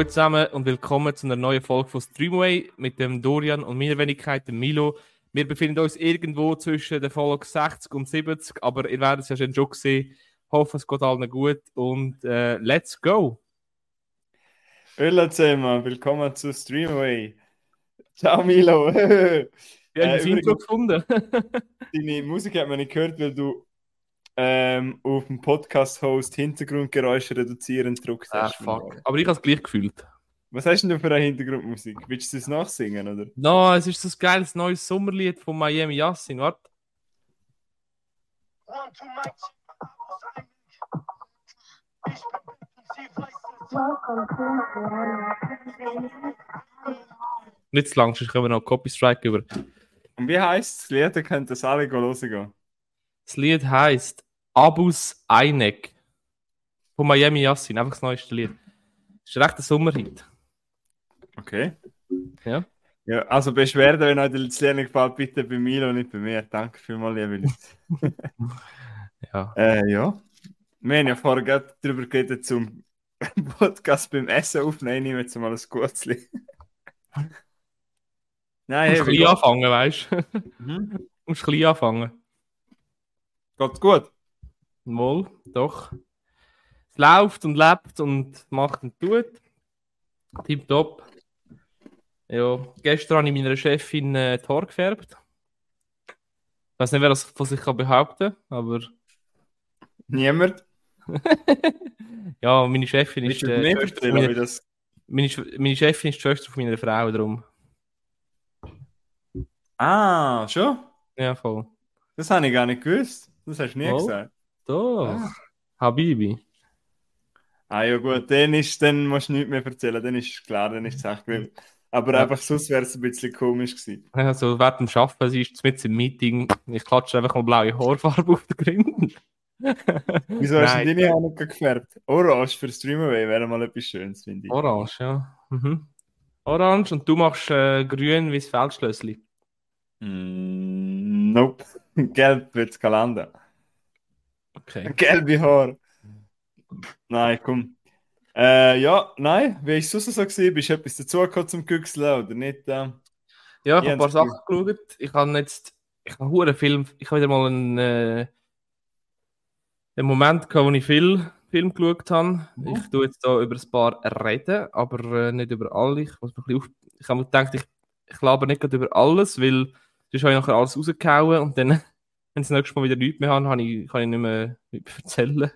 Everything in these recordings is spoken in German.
Hallo zusammen und willkommen zu einer neuen Folge von Streamway mit dem Dorian und meiner Wenigkeit, dem Milo. Wir befinden uns irgendwo zwischen der Folge 60 und 70, aber ihr werdet es ja schon sehen. Ich hoffe, es geht allen gut und äh, let's go! Hallo zusammen, willkommen zu Streamway. Ciao Milo. Wir haben äh, das Intro gefunden. deine Musik hat man nicht gehört, weil du ähm, auf dem Podcast-Host Hintergrundgeräusche reduzieren gedrückt hast. Ah, fuck. Aber ich habe es gleich gefühlt. Was hast denn du für eine Hintergrundmusik? Willst du es nachsingen, oder? No, es ist ein geiles neues Sommerlied von Miami Yassin. Warte. Nicht zu lang, sonst können wir noch Copy-Strike über. Und wie heisst das Lied? Ihr könnt das alle hören. Das Lied heisst Abus Einek von Miami Yassin, einfach das neueste Lied. Ist recht ein Sommerhit. Okay. Ja. Ja, also Beschwerden, wenn euch das Lied gefällt, bitte bei mir und nicht bei mir. Danke vielmals, liebe Leute. ja. Äh, ja. Wir haben ja vorher gerade darüber geredet, zum Podcast beim Essen aufnehmen. Ich nehme jetzt mal ein gutes Lied. Nein, du musst klein anfangen, weißt du? Mhm. Du musst klein anfangen. Geht's gut? Wohl, doch. Es läuft und lebt und macht und tut. Tipptopp. Ja, gestern habe ich meiner Chefin äh, die Haare gefärbt. Ich weiß nicht, wer das von sich kann behaupten kann, aber. Niemand. ja, meine Chefin ist. Äh, meine, das... meine, meine Chefin ist die Schwester von meiner Frau, darum. Ah, schon? Ja, voll. Das habe ich gar nicht gewusst. Das hast du nie oh, gesagt. Doch. Ah. Habibi. Ah ja gut, dann, ist, dann musst du nichts mehr erzählen, dann ist klar, dann ist es echt wild. Aber ja. einfach sonst wäre es ein bisschen komisch gewesen. Ja, so während dem Arbeiten, sie ist mit im Meeting, ich klatsche einfach mal blaue Haarfarbe auf den Grinden. Wieso hast du deine Haare nicht gefärbt? Orange für Streamaway wäre mal etwas Schönes, finde ich. Orange, ja. Mhm. Orange und du machst äh, grün wie das Feldschlössli. Mm, nope. Gelb wird's landen. Okay. Gelbe Haar. Nein, komm. Äh, ja, nein, wie ich sonst so gesehen bist du etwas dazugekommen zum Güchseln oder nicht? Äh? Ja, ich habe ein paar Sachen geschaut. Ich habe jetzt, ich habe einen Film, ich habe wieder mal einen, äh, einen Moment gehabt, wo ich viel Film geschaut habe. Mhm. Ich tue jetzt da über ein paar reden, aber äh, nicht über alle. Ich muss ein bisschen auf, ich habe mir gedacht, ich, ich laber nicht gerade über alles, weil Sonst habe ich nachher alles rausgehauen und dann, wenn sie das nächste Mal wieder nichts mehr haben, kann ich, kann ich nicht mehr, erzählen.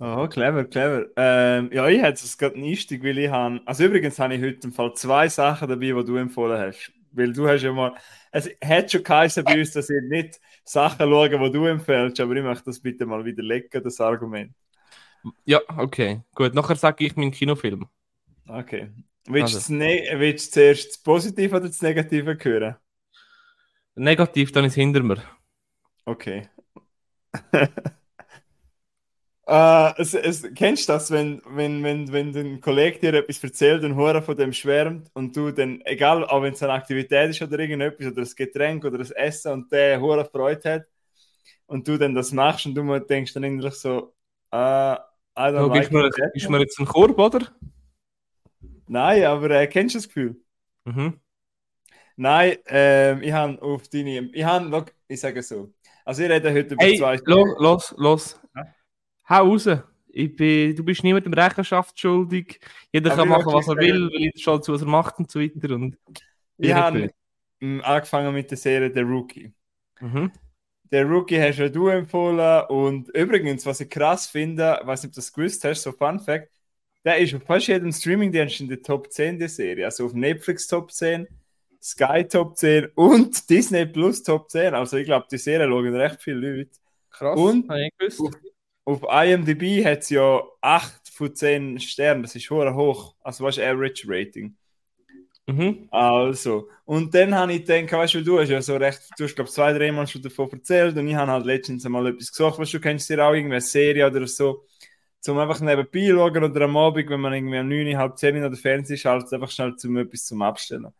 Oh, clever, clever. Ähm, ja, ich hätte es gerade nicht, weil ich habe. Also übrigens habe ich heute im Fall zwei Sachen dabei, die du empfohlen hast. Weil du hast ja mal. Es hat schon geheißen bei uns, dass ich nicht Sachen schaue, die du empfehlst, aber ich möchte das bitte mal widerlegen, das Argument. Ja, okay. Gut, nachher sage ich meinen Kinofilm. Okay. Willst, also. du, ne willst du zuerst das Positive oder das Negative hören? Negativ, dann ist hinter mir. Okay. Uh, es, es, kennst du das, wenn, wenn, wenn, wenn ein Kollege dir etwas erzählt und Hure von dem schwärmt und du dann, egal, wenn es eine Aktivität ist oder irgendetwas oder das Getränk oder das Essen und der Hure Freude hat und du dann das machst und du denkst dann eigentlich so, uh, I don't like mir, Gibst mir jetzt einen Korb, oder? Nein, aber äh, kennst du das Gefühl? Mhm. Nein, ähm, ich habe auf deine. Ich habe, ich sage so. Also, ich rede heute über hey, zwei Los, los, los. Ja? Hau raus. Ich bin, du bist niemandem Rechenschaft schuldig. Jeder Aber kann machen, was er will, weil ich schaue zu, was er macht und so weiter. Und ich habe angefangen mit der Serie Der Rookie. Mhm. Der Rookie hast ja du empfohlen. Und übrigens, was ich krass finde, ich weiß nicht, ob du das gewusst hast, so Fun Fact, der ist auf fast jedem Streamingdienst in der Top 10 der Serie. Also auf Netflix Top 10 Sky Top 10 und Disney Plus Top 10. Also ich glaube, die Serie schauen recht viele Leute. Krass, und auf, auf IMDb hat es ja 8 von 10 Sternen. Das ist hoch hoch. Also was ist Average Rating? Mhm. Also, und dann habe ich gedacht, weißt du, du hast ja so recht, du hast glaube zwei, drei Mal schon davon erzählt und ich habe halt letztens mal etwas gesagt, was du kennst dir auch irgendeine Serie oder so, zum einfach nebenbei schauen oder am Abend, wenn man irgendwie um 9, halb 10 oder Fernsehen schaltet, einfach schnell zum etwas zum Abstellen.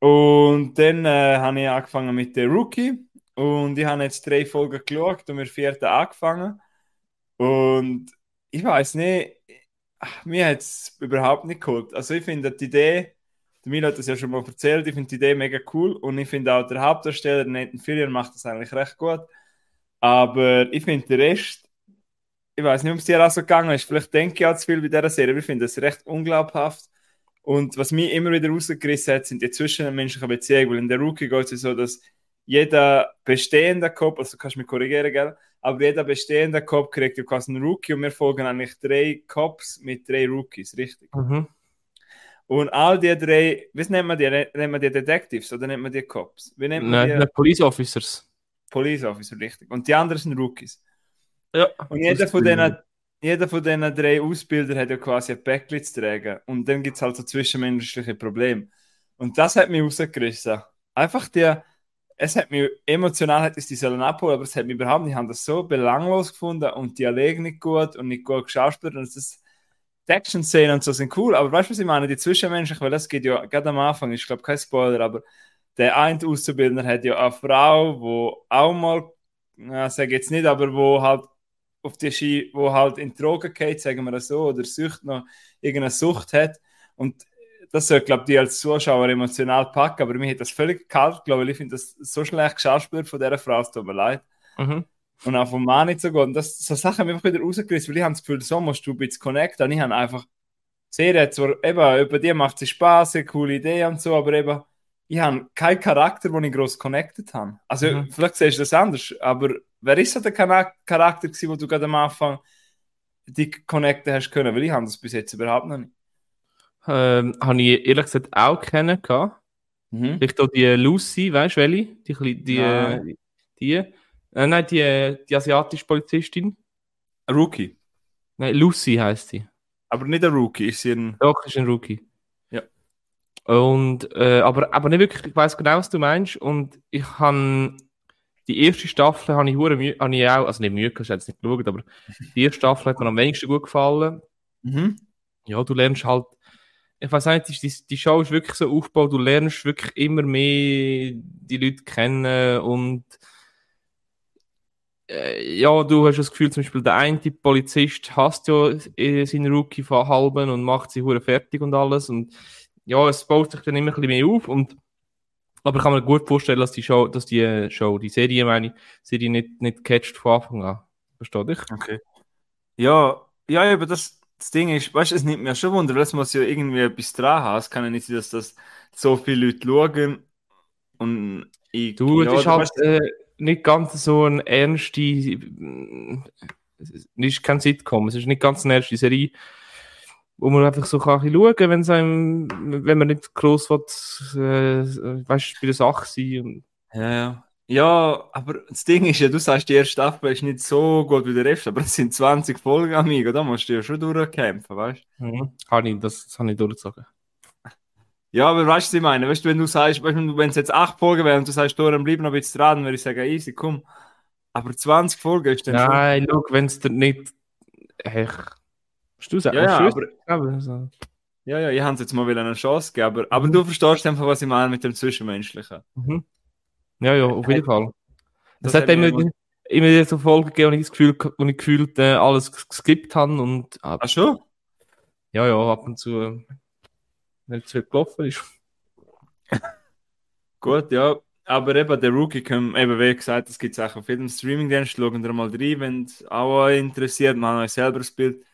Und dann äh, habe ich angefangen mit der Rookie und ich habe jetzt drei Folgen geschaut und wir vierte angefangen. Und ich weiß nicht, mir hat es überhaupt nicht geholt. Also ich finde die Idee, der Milo hat das ja schon mal erzählt, ich finde die Idee mega cool und ich finde auch der Hauptdarsteller, Nathan Fillion, macht das eigentlich recht gut. Aber ich finde den Rest, ich weiß nicht, ob es dir auch so gegangen ist, vielleicht denke ich auch zu viel bei dieser Serie, aber ich finde das recht unglaubhaft. Und was mich immer wieder rausgerissen hat, sind die zwischenmenschlichen Beziehungen, weil in der Rookie geht es so, dass jeder bestehende Cop, also kannst du mich korrigieren, gell? aber jeder bestehende Cop kriegt ja quasi einen Rookie und wir folgen eigentlich drei Cops mit drei Rookies, richtig? Mhm. Und all die drei, wie nennt man die? Nennt man die Detectives oder nennt man die Cops? Wie nennt man Nein, die? die Police Officers. Police Officer, richtig. Und die anderen sind Rookies. Ja. Und jeder von denen, jeder von diesen drei Ausbildern hat ja quasi ein Päckchen zu tragen. Und dann gibt es halt so zwischenmenschliche Probleme. Und das hat mich rausgerissen. Einfach der, es hat mich emotional, hat es die sollen abholen, aber es hat mich überhaupt nicht, ich habe das so belanglos gefunden und Dialog nicht gut und nicht gut geschauspielt und das die Action-Szenen und so sind cool, aber weißt du, was ich meine? Die Zwischenmenschlichen, weil das geht ja gerade am Anfang, ich glaube kein Spoiler, aber der eine Auszubildender hat ja eine Frau, wo auch mal, ja, sage jetzt nicht, aber wo halt auf die Ski, wo halt in Drogen geht, sagen wir das so, oder Sucht noch irgendeine Sucht hat und das soll, glaube ich, als Zuschauer emotional packen, aber mir hat das völlig kalt, glaube ich, ich finde das so schlecht geschauspielt von dieser Frau, es tut mir leid. Mhm. Und auch vom Mann nicht so gut. Und das, so Sachen haben mich einfach wieder rausgerissen, weil ich habe das Gefühl, so musst du ein bisschen connecten. Und ich habe einfach, Serie zwar, eben, über die macht sie Spaß, eine coole Idee und so, aber eben, ich habe keinen Charakter, den ich gross connected habe. Also, Mhm. vielleicht siehst du das anders, aber wer ist so der Charakter gewesen, wo du gerade am Anfang die connecten hast können? Weil ich habe das bis jetzt überhaupt noch nicht. Ähm, habe ich ehrlich gesagt auch kennen gehabt. Mhm. Vielleicht auch die Lucy, weißt du welche? Die, die, äh, die, äh, nein, die, äh, die asiatische Polizistin. Ein Rookie. Nein, Lucy heißt sie. Aber nicht ein Rookie, ist sie ein. Doch, ist ein Rookie. Und, äh, aber, aber nicht wirklich, ich weiß genau, was du meinst. Und ich habe die erste Staffel habe ich, Mühe, habe ich auch, also nicht Mühe, ich habe jetzt nicht geschaut, aber die erste Staffel hat mir am wenigsten gut gefallen. Mhm. Ja, du lernst halt, ich weiß nicht, die, die Show ist wirklich so aufgebaut, du lernst wirklich immer mehr die Leute kennen und äh, ja, du hast das Gefühl, zum Beispiel der eine Polizist hasst ja äh, seinen Rookie von halben und macht sie hure fertig und alles und ja, es baut sich dann immer ein bisschen mehr auf und aber ich kann mir gut vorstellen, dass die Show, dass die äh, Show, die Serie meine ich, Serie nicht, nicht catcht von Anfang an. Versteht dich? Okay. Ja, ja, aber das, das Ding ist, weißt du, es nimmt mir schon Wunder, es muss ja irgendwie etwas dran haben. Es kann ja nicht sein, dass das so viele Leute schauen und ich, Du, ja, es ist halt äh, nicht ganz so ein ernste, es ist kein Sitcom, es ist nicht ganz eine ernste Serie, wo man einfach so kann ein schauen kann, einem, wenn man nicht groß will, äh, weißt du, bei der Sache sein und Ja, ja. Ja, aber das Ding ist ja, du sagst, die erste Staffel ist nicht so gut wie der Rest, aber es sind 20 Folgen, Amigo, da musst du ja schon durchkämpfen, weißt du? mhm. habe ich, das, das habe ich durchgezogen. Ja, aber weißt du, was ich meine? Weißt du, wenn du sagst, weißt du, wenn es jetzt 8 Folgen wären und du sagst, Doran, bleib noch ein bisschen dran, würde ich sagen, easy, komm. Aber 20 Folgen ist dann schon. Nein, schau, wenn es nicht, hey, hast du es Ja, ja, hast aber, du es- aber so. ja, ja, ich habe es jetzt mal wieder eine Chance gegeben, aber, aber du verstehst einfach, was ich meine mit dem Zwischenmenschlichen. Mhm. Ja, ja, auf jeden Fall. Das Das hat hat immer, immer wieder so Folgen gegeben, wo ich das Gefühl, wo ich gefühlt äh, alles geskippt habe und äh, Ach schon? ja, ja, ab und zu äh, nicht viel gelaufen ist. Gut, ja. Aber eben der Rookie können, eben wie gesagt, das gibt es auch auf jedem Streamingdienst, schauen da mal rein, wenn es auch interessiert, machen euch selber das Bild.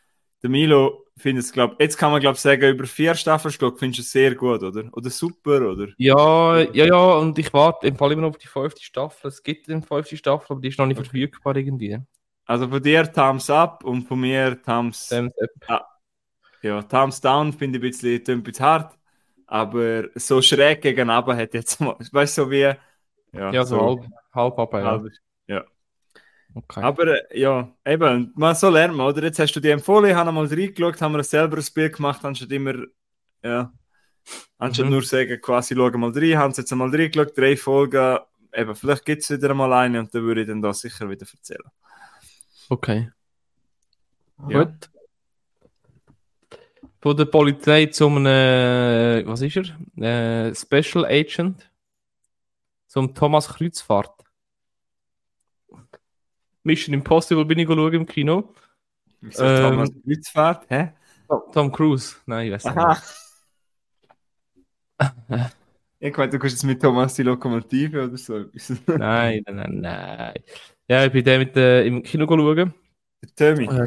Der Milo findet es, glaube jetzt kann man glaube sagen, über vier Staffeln geschaut, findest du es sehr gut, oder? Oder super, oder? Ja, ja, ja, und ich warte im Fall immer noch auf die fünfte Staffel. Es gibt eine fünfte Staffel, aber die ist noch nicht Okay. verfügbar irgendwie. Also von dir Thumbs up und von mir Thumbs, Ähm, äh, ja, Thumbs down finde ich ein bisschen, ein bisschen hart, aber so schräg gegenüber hat jetzt mal, weißt du, so wie, ja, ja, so halb, halb ab, ja. halb- Okay. Aber äh, ja, eben, man so lernt man, oder? Jetzt hast du die empfohlen, ich habe mal reingeschaut, haben wir selber ein Bild gemacht, anstatt immer, ja, anstatt Mhm. nur sagen, quasi, schauen mal rein, haben sie jetzt mal reingeschaut, drei Folgen, eben, vielleicht gibt es wieder mal eine und dann würde ich dann da sicher wieder erzählen. Okay. Ja. Gut. Von der Polizei zum, äh, was ist er? Äh, Special Agent. Zum Thomas Kreuzfahrt. Mission Impossible bin ich im Kino. Wieso Ähm, Thomas Kreuzfahrt, hä? Tom Cruise. Nein, ich weiß nicht. Aha. ich meine, du kannst jetzt mit Thomas die Lokomotive oder so etwas. Nein, nein, nein, nein. Ja, ich bin den mit, äh, im Kino schauen. Der Tommy. Äh,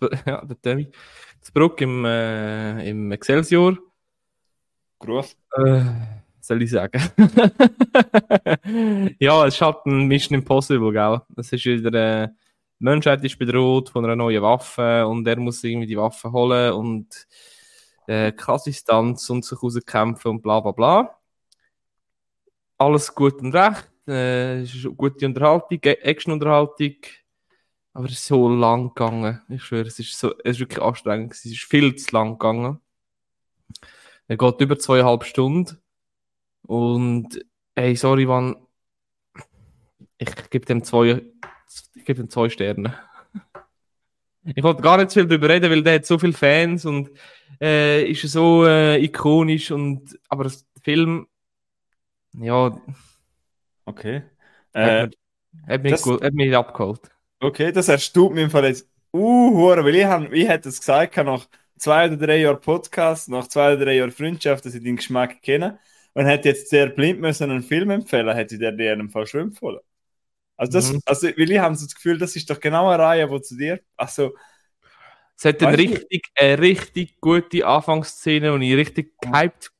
ja, der Tommy. Das Bruck im, äh, im Excelsior. Groß. Äh, soll ich sagen? ja, es ist halt ein Mission Impossible, gell? Es ist wieder, äh, die Menschheit ist bedroht von einer neuen Waffe und er muss irgendwie die Waffe holen und äh, krasse Stunts und sich rauskämpfen und bla bla bla. Alles gut und recht. Äh, es ist eine gute Unterhaltung, Action-Unterhaltung. Aber es ist so lang gegangen. Ich schwöre, es ist, so, es ist wirklich anstrengend. Es ist viel zu lang gegangen. Er geht über zweieinhalb Stunden. Und, ey, sorry, wann. Ich gebe dem zwei, ich gebe dem zwei Sterne. Ich wollte gar nicht viel darüber reden, weil der hat so viele Fans und äh, ist so äh, ikonisch und aber der Film, ja. Okay. Hat, Äh, hat, mich das- hat mich abgeholt. okay, das erstaunt mich im Fall jetzt. Uh, weil ich, hab, ich hätte es gesagt, nach zwei oder drei Jahren Podcast, nach zwei oder drei Jahren Freundschaft, dass ich den Geschmack kenne und hätte jetzt sehr blind müssen einen Film empfehlen, hätte ich dir in einem Fall schon empfohlen. Also, das, Mhm. also weil ich habe so das Gefühl, das ist doch genau eine Reihe, die zu dir. Also, Es hat eine richtig, eine richtig gute Anfangsszene, wo ich richtig gehypt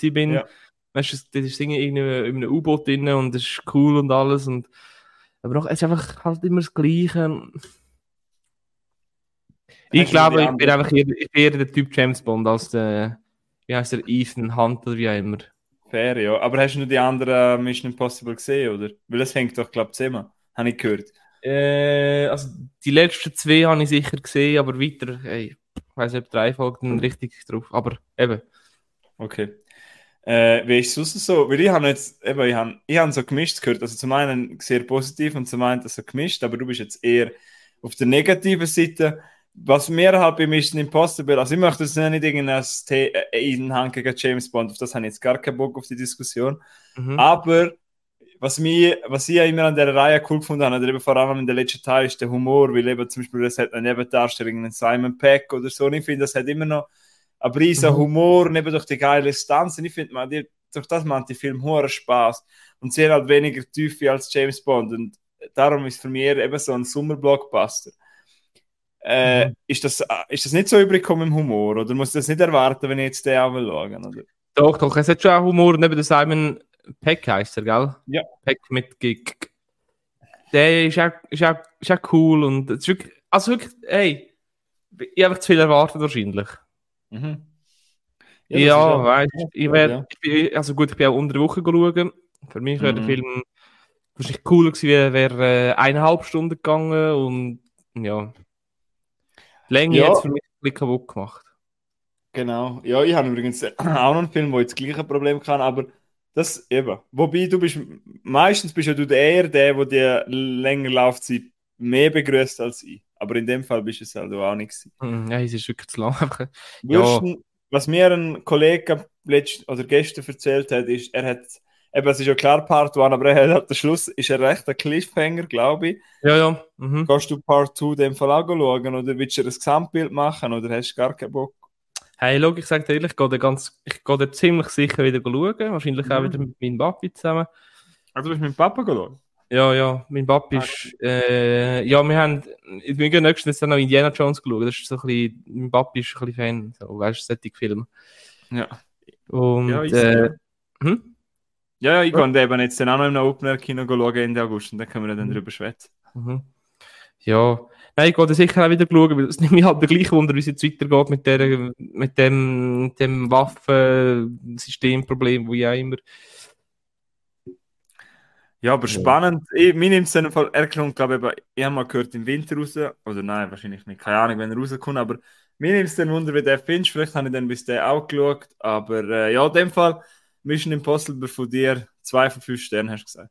bin. Ja. Weißt du, das ist irgendwie in einem in einem U-Boot drin und das ist cool und alles. Und, aber noch, es ist einfach halt immer das Gleiche. Ich glaube, ich bin einfach eher, eher der Typ James Bond als der, wie heißt der, Ethan Hunt oder wie auch immer. Fair, ja. Aber hast du nur die anderen Mission Impossible gesehen, oder? Weil das hängt doch, glaube ich, zusammen. Habe ich gehört. Äh, also die letzten zwei habe ich sicher gesehen, aber weiter, ey, ich weiß nicht, ob drei Folgen richtig drauf. Aber eben. Okay. Äh, wie ist es so? Weil ich habe jetzt, eben, ich habe, ich habe so gemischt gehört. Also zum einen sehr positiv und zum anderen so gemischt, aber du bist jetzt eher auf der negativen Seite. Was mir halt bei Mission Impossible, also ich möchte jetzt nicht irgendein The- äh, Einhang gegen James Bond, auf das habe ich jetzt gar keinen Bock auf die Diskussion. Mhm. Aber was, mich, was ich ja immer an der Reihe cool gefunden habe, eben vor allem in der letzten Teil, ist der Humor, weil eben zum Beispiel das hat eine Nebendarstellung, einen Simon Peck oder so. Und ich finde, das hat immer noch einen riesen Mhm. Humor, und eben durch die geile Stunts. Und ich finde, man, die, durch das macht die Film hohen Spaß und sehr halt weniger Tiefe als James Bond. Und darum ist für mich eben so ein Sommerblockbuster. Äh, Mhm. ist, das, ist das nicht so übrig gekommen im Humor? Oder muss ich das nicht erwarten, wenn ich jetzt den auch will schauen? Oder? Doch, doch, es hat schon auch Humor. Neben der Simon Peck heißt er, gell? Ja. Peck mit Gig. Der ist auch, ist auch, ist auch cool und ist wirklich, also wirklich, ey, ich habe einfach zu viel erwartet wahrscheinlich. Mhm. Ja, ist weißt du, ich ja. ich bin, also gut, ich bin auch unter der Woche schauen. Für mich wäre der Mhm. Film wahrscheinlich cooler gewesen, wäre wär, äh, eineinhalb Stunden gegangen und ja. Länge Ja. es für mich ein bisschen kaputt gemacht. Genau. Ja, ich habe übrigens auch noch einen Film, wo ich das gleiche Problem kann, aber das eben. Wobei du bist, meistens bist ja du eher der, der die längere Laufzeit mehr begrüßt als ich. Aber in dem Fall bist du es halt auch nicht gewesen. Mhm, Ja, es ist wirklich zu lang. du- Was mir ein Kollege letzt, oder gestern erzählt hat, ist, er hat, eben, es ist ja klar Part 1, aber er hat am Schluss, ist er recht ein Cliffhanger, glaube ich. Ja, ja. Mhm. Gehst du Part 2 in dem Fall auch schauen oder willst du ein Gesamtbild machen oder hast du gar keinen Bock? Hey, schau, ich sage dir ehrlich, ich gehe da ganz, ich gehe da ziemlich sicher wieder schauen. Wahrscheinlich auch Mhm. wieder mit meinem Papi zusammen. Also du bist mit dem Papa geschaut? Ja, ja, mein Papi ist, äh, ja, wir haben, wir gehen nächstes Jahr noch Indiana Jones geschaut. Das ist so ein bisschen, mein Papi ist ein bisschen Fan, so, weißt du, solche Filme. Ja. Und, Ja, ich äh, sehe. hm? Ja, ja, ich kann eben jetzt dann auch noch im Open-Air-Kino schauen Ende August und dann können wir dann Mhm. drüber schwätzen. Mhm. Ja, nein, ich gehe da sicher auch wieder schauen, weil es nimmt mich halt der gleiche Wunder, wie es jetzt weitergeht mit, der, mit dem, dem Waffensystemproblem, wo auch immer. Ja, aber Ja. spannend. Ich, mir nimmt es in dem Fall, er kommt, glaube ich, ich habe mal gehört, im Winter raus. Oder nein, wahrscheinlich nicht. Keine Ahnung, wenn er rauskommt. Aber mir nimmt es dann Wunder, wie der findest. Vielleicht habe ich dann bis der auch geschaut. Aber äh, ja, in dem Fall, Mission Impossible von dir, zwei von fünf Sternen, hast du gesagt.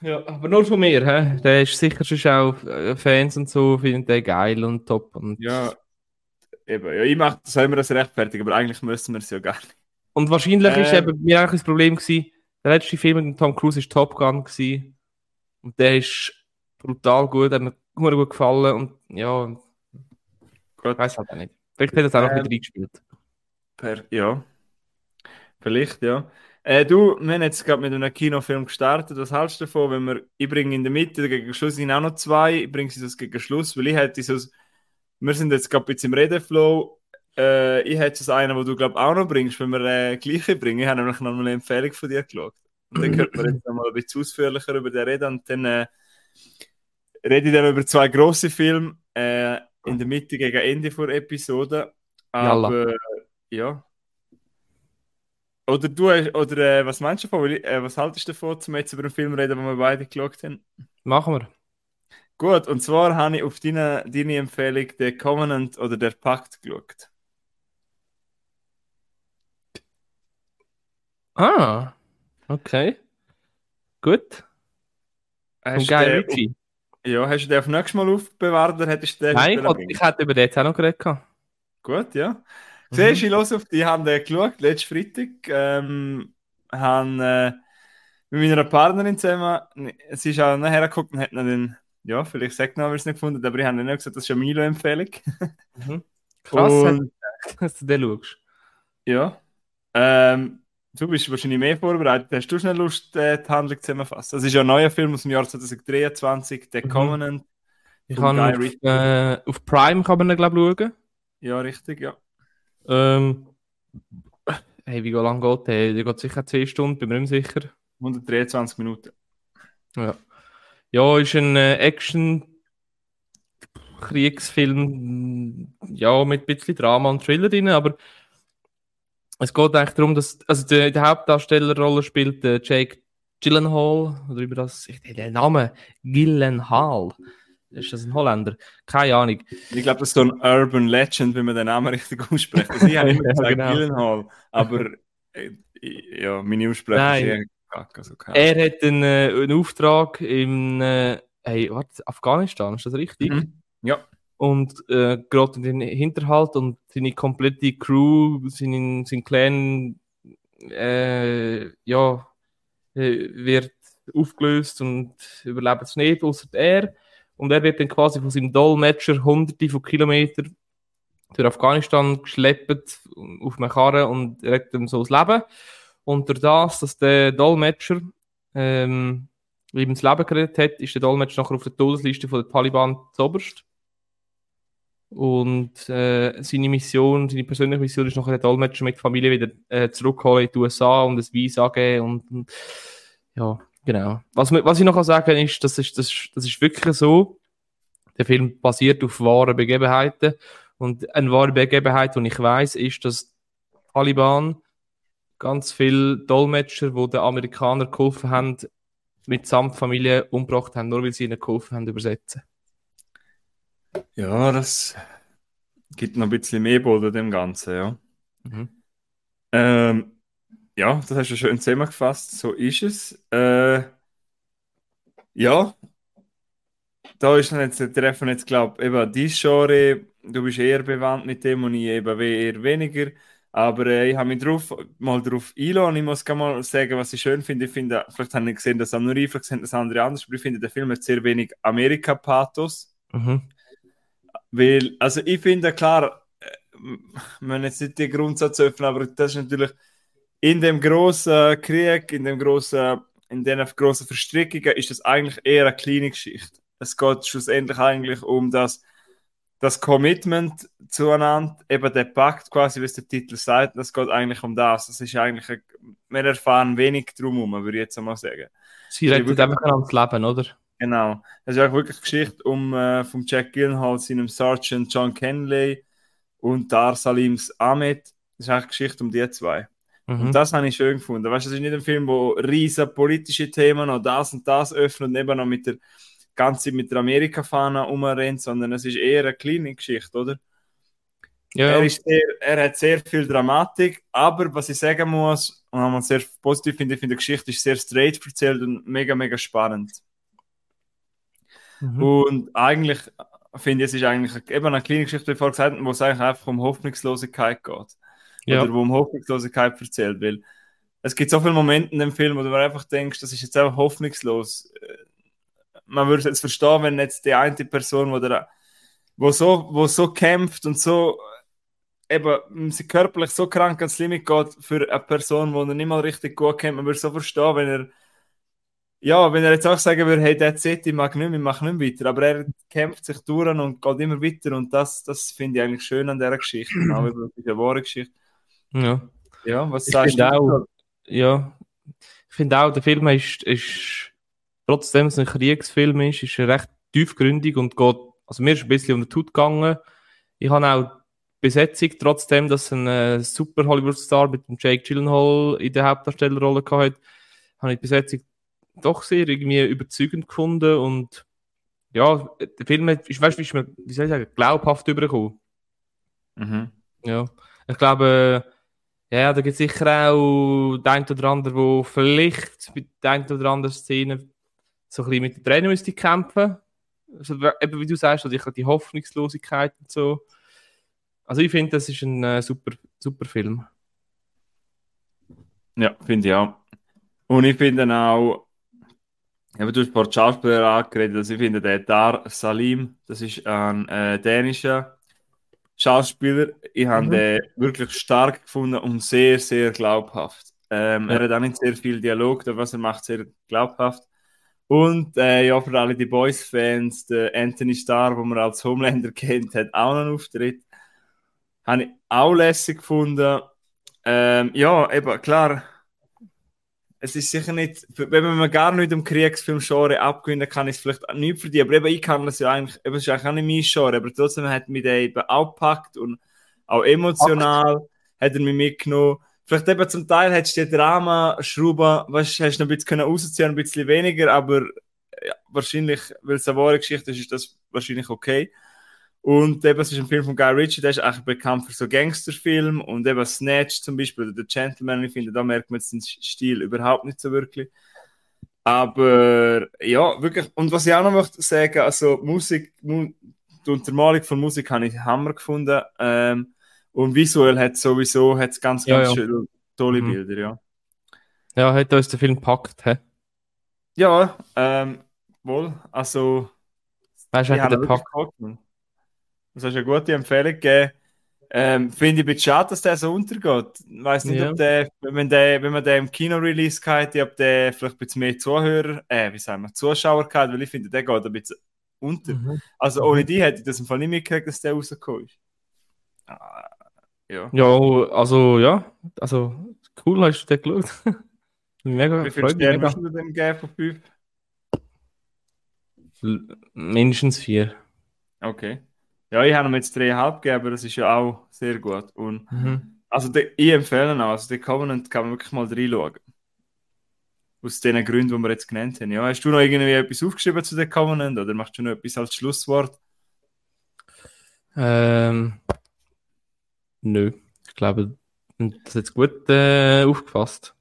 Ja, aber nur von mir, hä? Der ist sicher schon auch äh, Fans und so, finden den geil und top. Und, Ja, eben. Ja, ich mache das immer das rechtfertigen, aber eigentlich müssen wir es ja gar nicht. und wahrscheinlich ist Äh. eben mir eigentlich das Problem gewesen, der letzte Film mit Tom Cruise ist Top Gun gewesen. Und der ist brutal gut, hat mir gut gefallen und ja, Gut. ich weiß halt auch nicht. Vielleicht hat er es auch noch Ähm. mit reingespielt. Per, ja. Vielleicht, ja. Äh, du, wir haben jetzt gerade mit einem Kinofilm gestartet. Was hältst du davon, wenn wir, ich bringe in der Mitte gegen Schluss sind auch noch zwei, ich bringe sie das gegen Schluss, weil ich hätte so, wir sind jetzt gerade ein bisschen im Redeflow. Äh, ich hätte so einen, wo du glaube auch noch bringst, wenn wir äh, gleiche bringen. Ich habe nämlich noch mal eine Empfehlung von dir geschaut. Und dann könnte man jetzt noch mal ein bisschen ausführlicher über den reden und dann äh, rede ich dann über zwei große Filme äh, in der Mitte gegen Ende der Episode. Jalla. Aber ja. Oder du, oder äh, was meinst du davon? Äh, was haltest du davon, zum jetzt über einen Film reden, den wir beide geschaut haben? Machen wir. Gut, und zwar habe ich auf deine, deine Empfehlung den Covenant oder der Pakt geschaut. Ah, okay. Gut. Hast du den, Ritchie. ja, hast du den auf nächstes Mal aufbewahrt oder hättest du den Nein, ich, hätte über den jetzt auch noch geredet. Gut, ja. Du, ich höre auf dich, ich habe den geschaut, letzten Freitag. Ähm, habe äh, mit meiner Partnerin zusammen, sie ist auch nachher geguckt und hat noch den, ja, vielleicht sagt noch, weil es nicht gefunden aber ich habe dann auch gesagt, das ist eine Milo-Empfehlung. Mhm. Krass, Und- dass du den schaust. Ja. Ähm, du bist wahrscheinlich mehr vorbereitet. Hast du schnell Lust, äh, die Handlung zusammenzufassen? Das ist ja ein neuer Film aus dem Jahr 2023, The Mhm. Covenant. Ich kann auf, äh, auf Prime kann man ihn, glaube ich, schauen. Ja, richtig, ja. Ähm, hey, wie lange geht der? Der geht sicher zwei Stunden, bin mir nicht sicher. 123 Minuten. Ja, ja ist ein äh, Action-Kriegsfilm, ja, mit ein bisschen Drama und Thriller drin, aber es geht eigentlich darum, dass, also die, die Hauptdarstellerrolle spielt äh, Jake Gyllenhaal, oder über das, ich, der Name, Gyllenhaal. Ist das ein Holländer? Keine Ahnung. Ich glaube, das ist so ein Urban Legend, wenn man den Namen richtig ausspricht. Also ich habe immer Ja, gesagt genau. Gyllenhaal, aber äh, ja, meine Aussprache Nein. ist eher kacke. Also Er hat einen, äh, einen Auftrag im, äh, hey, warte, Afghanistan, ist das richtig? Mhm. Ja. und äh, gerät in den Hinterhalt und seine komplette Crew, sein, sein Clan, äh, ja, äh, wird aufgelöst und überlebt es nicht, außer er. Und er wird dann quasi von seinem Dolmetscher hunderte von Kilometern durch Afghanistan geschleppt auf eine Karre und rettet ihm so das Leben. Und durch das, dass der Dolmetscher ähm, ihm das Leben gerettet hat, ist der Dolmetscher nachher auf der Todesliste von der Taliban zoberst. Und äh, seine Mission, seine persönliche Mission ist nachher den Dolmetscher mit der Familie wieder äh, zurückholen in die USA und ein Visa geben und, und ja, genau. Was, was ich noch kann sagen ist, das ist, das, das ist wirklich so. Der Film basiert auf wahren Begebenheiten und eine wahre Begebenheit, die ich weiß, ist, dass Taliban ganz viele Dolmetscher, die den Amerikanern geholfen haben, mitsamt Familie umgebracht haben, nur weil sie ihnen geholfen haben, übersetzen. Ja, das gibt noch ein bisschen mehr Boden dem Ganzen, ja. Mhm. Ähm, ja, das hast du schön zusammengefasst, so ist es. Äh, ja, da ist jetzt, treffen jetzt, glaube ich, eben die Genre, du bist eher bewandt mit dem und ich eben eher weniger. Aber äh, ich habe mich drauf, mal drauf eingeladen. Ich muss mal sagen, was ich schön finde. Ich finde, vielleicht habe ich gesehen, dass am nur ich, vielleicht sehen das andere anders, aber ich finde, der Film hat sehr wenig Amerika-Pathos. Mhm. Weil, also ich finde klar, äh, müssen jetzt nicht den Grundsatz öffnen, aber das ist natürlich in dem großen Krieg, in dem großen, in den großen Verstrickungen, ist das eigentlich eher eine kleine Geschichte. Es geht schlussendlich eigentlich um das, das Commitment zueinander, eben der Pakt quasi, wie es der Titel sagt, das geht eigentlich um das. Das ist eigentlich, ein, wir erfahren wenig drumherum, würde ich jetzt einmal sagen. Sie rettet wirklich- einfach ans Leben, oder? Genau. Es ist auch wirklich Geschichte um äh, vom Jack Gyllenhaal, seinem Sergeant John Kenley und Dar Salims Ahmed. Das ist eigentlich Geschichte um die zwei. Mhm. Und das habe ich schön gefunden. Weißt du, das ist nicht ein Film, wo riesen politische Themen noch das und das öffnet und eben noch mit der ganze mit der Amerika-Fahne umrennt, sondern es ist eher eine kleine Geschichte, oder? ja, Er, ist sehr, er hat sehr viel Dramatik, aber was ich sagen muss, und was ich sehr positiv finde, ich finde, die Geschichte ist sehr straight erzählt und mega, mega spannend. Mhm. Und eigentlich finde ich, es ist eigentlich eben eine kleine Geschichte, wie ich vorhin gesagt wo es eigentlich einfach um Hoffnungslosigkeit geht. Ja. Oder wo um Hoffnungslosigkeit erzählt. Weil es gibt so viele Momente in dem Film, wo du einfach denkst, das ist jetzt einfach hoffnungslos. Äh, Man würde es jetzt verstehen, wenn jetzt die eine Person, wo, der, wo, so, wo so kämpft und so eben sie körperlich so krank ans Limit geht für eine Person, die er nicht mal richtig gut kennt. Man würde so verstehen, wenn er ja, wenn er jetzt auch sagen würde, hey, that's it, ich mag nicht mehr, ich mache nicht mehr weiter, aber er kämpft sich durch und geht immer weiter und das, das finde ich eigentlich schön an dieser Geschichte, genau, über diese wahre Geschichte. Ja. Ja, was Ich sagst du? auch, ja, ich finde auch, der Film ist, ist trotzdem es ein Kriegsfilm ist, ist recht tiefgründig und geht, also mir ist ein bisschen unter die Haut gegangen. Ich habe auch die Besetzung, trotzdem, dass ein äh, super Hollywood-Star mit dem Jake Gyllenhaal in der Hauptdarstellerrolle gehabt hat, habe ich die Besetzung doch sehr irgendwie überzeugend gefunden und ja, der Film hat- ist, weißt du, wie, ist mir- wie soll ich sagen, glaubhaft übergekommen. Mhm. Ja, ich glaube, ja, da gibt es sicher auch den einen oder anderen, wo vielleicht bei der einen oder anderen Szene so ein bisschen mit den Tränen müsste kämpfen. Also, eben wie du sagst, also die, die Hoffnungslosigkeit und so. Also ich finde, das ist ein äh, super, super Film. Ja, finde ich auch. Und ich finde auch, eben, du hast ein paar Schauspieler angeredet, also ich finde, der Dar Salim, das ist ein äh, dänischer Schauspieler. Ich habe Mhm. den wirklich stark gefunden und sehr, sehr glaubhaft. Ähm, Ja. Er hat auch nicht sehr viel Dialog, aber was er macht, sehr glaubhaft. Und äh, ja, für alle die Boys-Fans, der Anthony Starr, wo man als Homelander kennt, hat auch noch einen Auftritt. Habe ich auch lässig gefunden. Ähm, ja, eben, klar. Es ist sicher nicht, wenn man gar nicht im Kriegsfilm-Genre abgewinnen kann, ist es vielleicht nicht für die. Aber eben, ich kann das ja eigentlich, eben, es ist eigentlich auch nicht mein Genre, aber trotzdem hat mich der eben auch gepackt und auch emotional hat er mich mitgenommen. Vielleicht eben zum Teil hättest du die Drama-Schrauben, weißt du, hast du noch ein bisschen rausziehen, ein bisschen weniger, aber ja, wahrscheinlich, weil es eine wahre Geschichte ist, ist das wahrscheinlich okay. Und eben, es ist ein Film von Guy Ritchie, der ist eigentlich bekannt für so Gangsterfilme und eben Snatch zum Beispiel oder The Gentleman, ich finde, da merkt man jetzt den Stil überhaupt nicht so wirklich. Aber ja, wirklich, und was ich auch noch möchte sagen, also Musik, mu die Untermalung von Musik habe ich Hammer gefunden ähm, und visuell hat sowieso hat's ganz, Ja, ganz ja. schön, tolle Mhm. Bilder, ja. Ja, hat uns der Film gepackt, hä? Ja, ähm, wohl, also Weißt du, hat er gepackt? Das hast eine gute Empfehlung gegeben. Ähm, Finde ich ein bisschen schade, dass der so untergeht. Ich weiß nicht, Ja. ob der, wenn, der, wenn man den im Kino-Release hatte, ob der vielleicht ein bisschen mehr Zuhörer, äh, wie sagen wir, Zuschauer hatte, weil ich finde, der geht ein bisschen unter. Mhm. Also ohne die hätte ich das im Fall nicht mitgekriegt, dass der rausgekommen ist. Ah, ja. Ja, also, ja, also, cool, hast du den geschaut. mega, Wie mich Sterne mega. du dem geben von fünf? L- Mindestens vier. Okay. Ja, ich habe ihm jetzt dreieinhalb gegeben, aber das ist ja auch sehr gut. Und Mhm. Also der, ich empfehle ihn auch. Also den Covenant kann man wirklich mal reinschauen. Aus den Gründen, die wir jetzt genannt haben. Ja, hast du noch irgendwie etwas aufgeschrieben zu den Covenant oder machst du noch etwas als Schlusswort? Ähm, nö, ich glaube, das ist jetzt gut äh, aufgefasst.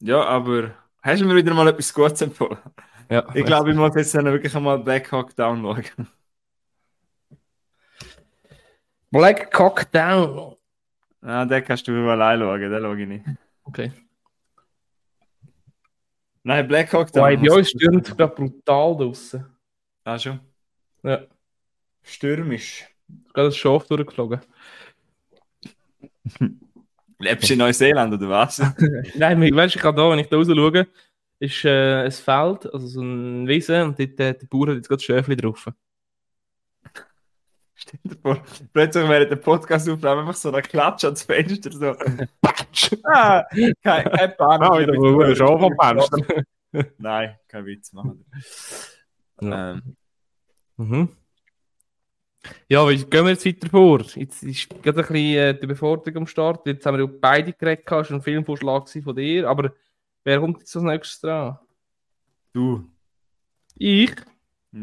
Ja, aber hast du mir wieder mal etwas Gutes empfohlen? Ja, Ich glaube, ich muss jetzt dann wirklich einmal Black Hawk Down schauen. Black Cock Down. Ah, den kannst du mir mal anschauen, den schaue ich nicht. Okay. Nein, Black Hawk Down. Wobei, bei uns stürmt es gerade brutal draussen. Ah, schon. Ja, Stürmisch. ist gerade ein Schaf durchgeflogen. Lebst du in Neuseeland oder was? Nein, ich- weißt du, ich kann da, wenn ich da raus schaue, ist äh, ein Feld, also so ein Wiese, und dort äh, der Bauer hat jetzt gerade Schäfli drauf. Stell dir vor, plötzlich während der Podcast-Aufnahme einfach so ein Klatsch ans Fenster, so. Patsch! Ah, kein, kein Panik. Ah, wieder wo ein Schaf abpenscht. Nein, kein Witz machen. Ja. Ähm, Mhm. Ja, wie gehen wir jetzt weiter vor? Jetzt ist gerade ein bisschen äh, die Beforderung am Start. Jetzt haben wir ja beide geredet, es war ein Filmvorschlag von dir, aber wer kommt jetzt als nächstes dran? du. Ich?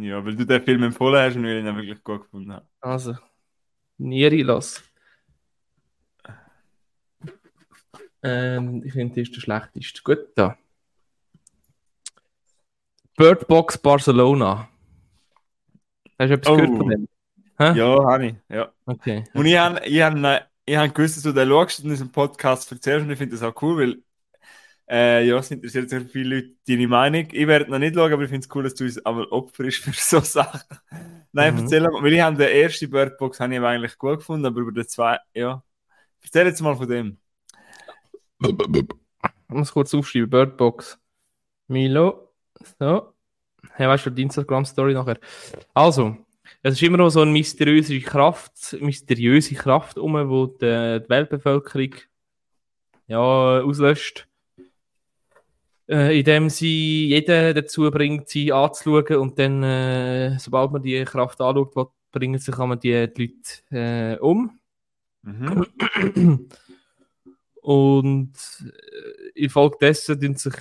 Ja, weil du den Film empfohlen hast und weil ich ihn wirklich gut gefunden habe. Also, nie reinlassen. Ähm, ich finde, das ist der schlechteste. Gut, da. Bird Box Barcelona. Hast du etwas Oh. gehört von dem? Hä? Ja, habe ich. Ja. Okay. Und ich habe ich hab, äh, ich hab gewusst, dass du den schaust und in diesem Podcast erzählst und ich finde das auch cool, weil äh, ja, es interessiert sehr viele Leute deine Meinung. Ich werde noch nicht schauen, aber ich finde es cool, dass du uns einmal opferst für so Sachen. Nein, Mhm. erzähl mal, weil ich habe den ersten Bird Box habe ich eigentlich gut gefunden, aber über den zweiten, ja. Erzähl jetzt mal von dem. Ich muss kurz aufschreiben, Birdbox. Milo. So. Hey, weißt du, die Instagram-Story nachher. Also, es ist immer noch so eine mysteriöse Kraft, mysteriöse Kraft um, die die, die Weltbevölkerung ja, auslöscht. Äh, indem sie jeden dazu bringt, sie anzuschauen und dann, äh, sobald man die Kraft anschaut, was bringen sie, kann man die, die Leute äh, um. Mhm. Und äh, infolgedessen tun sich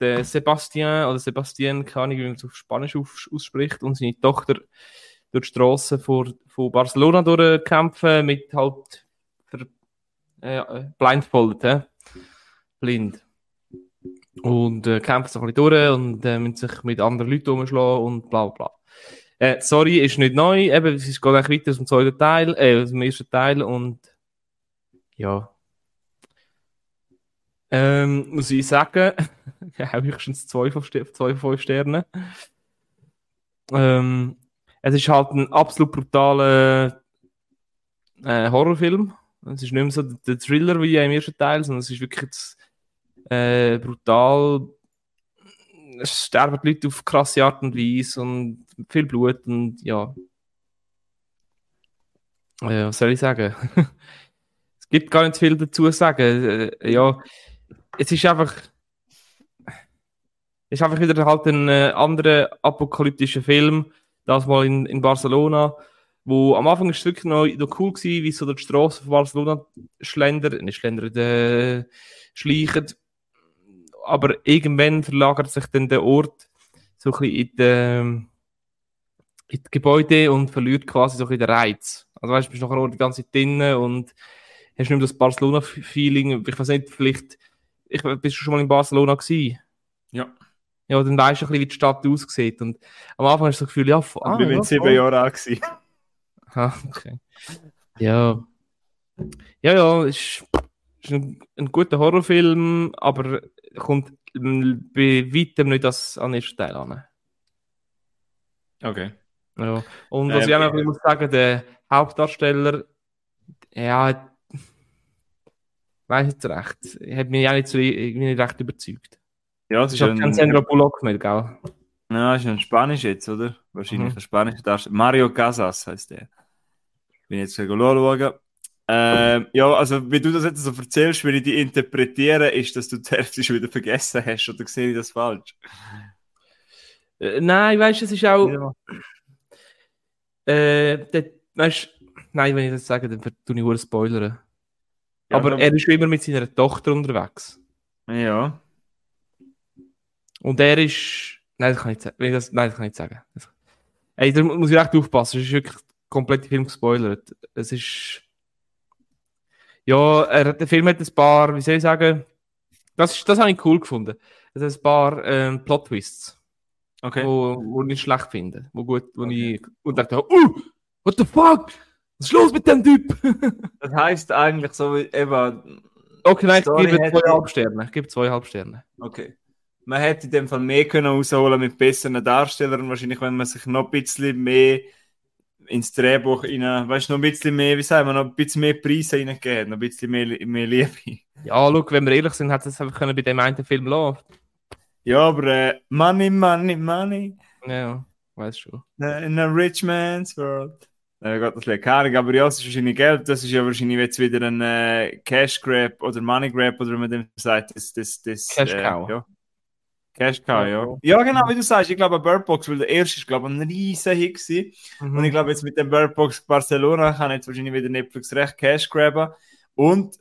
der Sebastian oder Sebastian, keine Ahnung, wie man es auf Spanisch auf, ausspricht, und seine Tochter durch die Straßen von, von Barcelona durchkämpfen mit halt ver, äh, blindfolded, hä? blind. Und äh, kämpfen so ein bisschen durch und äh, müssen sich mit anderen Leuten umschlagen und bla bla. Äh, sorry, ist nicht neu, eben, es geht eigentlich weiter aus dem zweiten Teil, äh, aus dem ersten Teil und ja. Ähm, muss ich sagen, höchstens zwei von, zwei von fünf Sternen. Ähm, es ist halt ein absolut brutaler äh, Horrorfilm. Es ist nicht mehr so der, der Thriller wie im ersten Teil, sondern es ist wirklich jetzt, äh, brutal. Es sterben die Leute auf krasse Art und Weise und viel Blut und ja. Äh, was soll ich sagen? es gibt gar nicht viel dazu zu sagen. Äh, ja, es ist einfach. Es ist einfach wieder halt ein äh, anderer apokalyptischer Film, das mal in, in Barcelona, wo am Anfang ist wirklich noch, noch cool gewesen, wie so die Straße von Barcelona schlendern, nicht schlendern, äh, schleichen. Aber irgendwann verlagert sich dann der Ort so ein bisschen in die, ähm, in die Gebäude und verliert quasi so ein bisschen den Reiz. Also weißt du, bist nachher die ganze Zeit drinnen und hast nicht mehr das Barcelona-Feeling. Ich weiß nicht, vielleicht, ich, bist du schon mal in Barcelona gewesen? Ja. Ja, dann weißt du ein bisschen, wie die Stadt aussieht. Und am Anfang hast du das Gefühl, ja, f- Aber ich bin ja, sieben voll. Jahre alt gewesen. Ah, okay. Ja. Ja, ja, ist, ist ein, ein guter Horrorfilm, aber kommt ähm, bei weitem nicht das an den ersten Teil an. Okay. Ja. Und was Ähm, ich auch noch ein muss sagen, der Hauptdarsteller, ja, weiß nicht recht, hat mich auch nicht, so, nicht recht überzeugt. Ja, Es ist auch kein ein, Sandra Bullock mehr, gell? ja, ist ein Spanisch jetzt, oder? Wahrscheinlich Mhm. ein spanischer Darsteller. Mario Casas heißt der. Bin jetzt schauen. Ähm, ja, also wie du das jetzt so erzählst, wie ich die interpretiere, ist, dass du die Hälfte schon wieder vergessen hast, oder sehe ich das falsch? Äh, nein, weißt du, es ist auch. Ja. Äh, der, weißt, nein, wenn ich das sage, dann tue ich nur spoilern. Ja, Aber er ist immer mit seiner Tochter unterwegs. Ja. Und er ist. Nein, das kann ich nicht sagen. Wenn ich Das, nein, das kann ich nicht sagen. Das, ey, da muss ich echt aufpassen. Es ist wirklich komplett Film gespoilert. Es ist. Ja, er, der Film hat ein paar, wie soll ich sagen, das, ist, das habe ich cool gefunden. Es hat ein paar ähm, Plot-Twists, Okay. wo, wo ich schlecht finde. Wo gut, wo ich und dachte, uh, what the fuck? Was ist los mit dem Typ? Das heißt eigentlich so wie eben, okay, nein, ich Story gebe hätte- zweieinhalb Sterne. Ich gebe zweieinhalb Sterne. okay. Man hätte in dem Fall mehr können rausholen mit besseren Darstellern, wahrscheinlich, wenn man sich noch ein bisschen mehr ins Drehbuch rein, weißt du, noch ein bisschen mehr, wie sagen wir, noch ein bisschen mehr Preise reingegeben, noch ein bisschen mehr, mehr Liebe. Ja, look, wenn wir ehrlich sind, hat es einfach können bei dem einen Film lassen. Ja, aber äh, Money, Money, Money Ja, weiß schon. äh, in a rich man's world. Äh, Gott, das keine Ahnung, aber ja, es ist wahrscheinlich Geld, das ist ja wahrscheinlich jetzt wieder ein äh, Cash Grab oder Money Grab oder wie man dem sagt, das, das, das, Cash äh, Cow. Ja. Cash Cow, ja. Ja. Genau, wie du sagst, ich glaube, Bird Box, weil der erste ist, glaube ich, ein riesen Hit gewesen. Mhm. Und ich glaube, jetzt mit dem Bird Box Barcelona kann jetzt wahrscheinlich wieder Netflix recht Cash graben. Und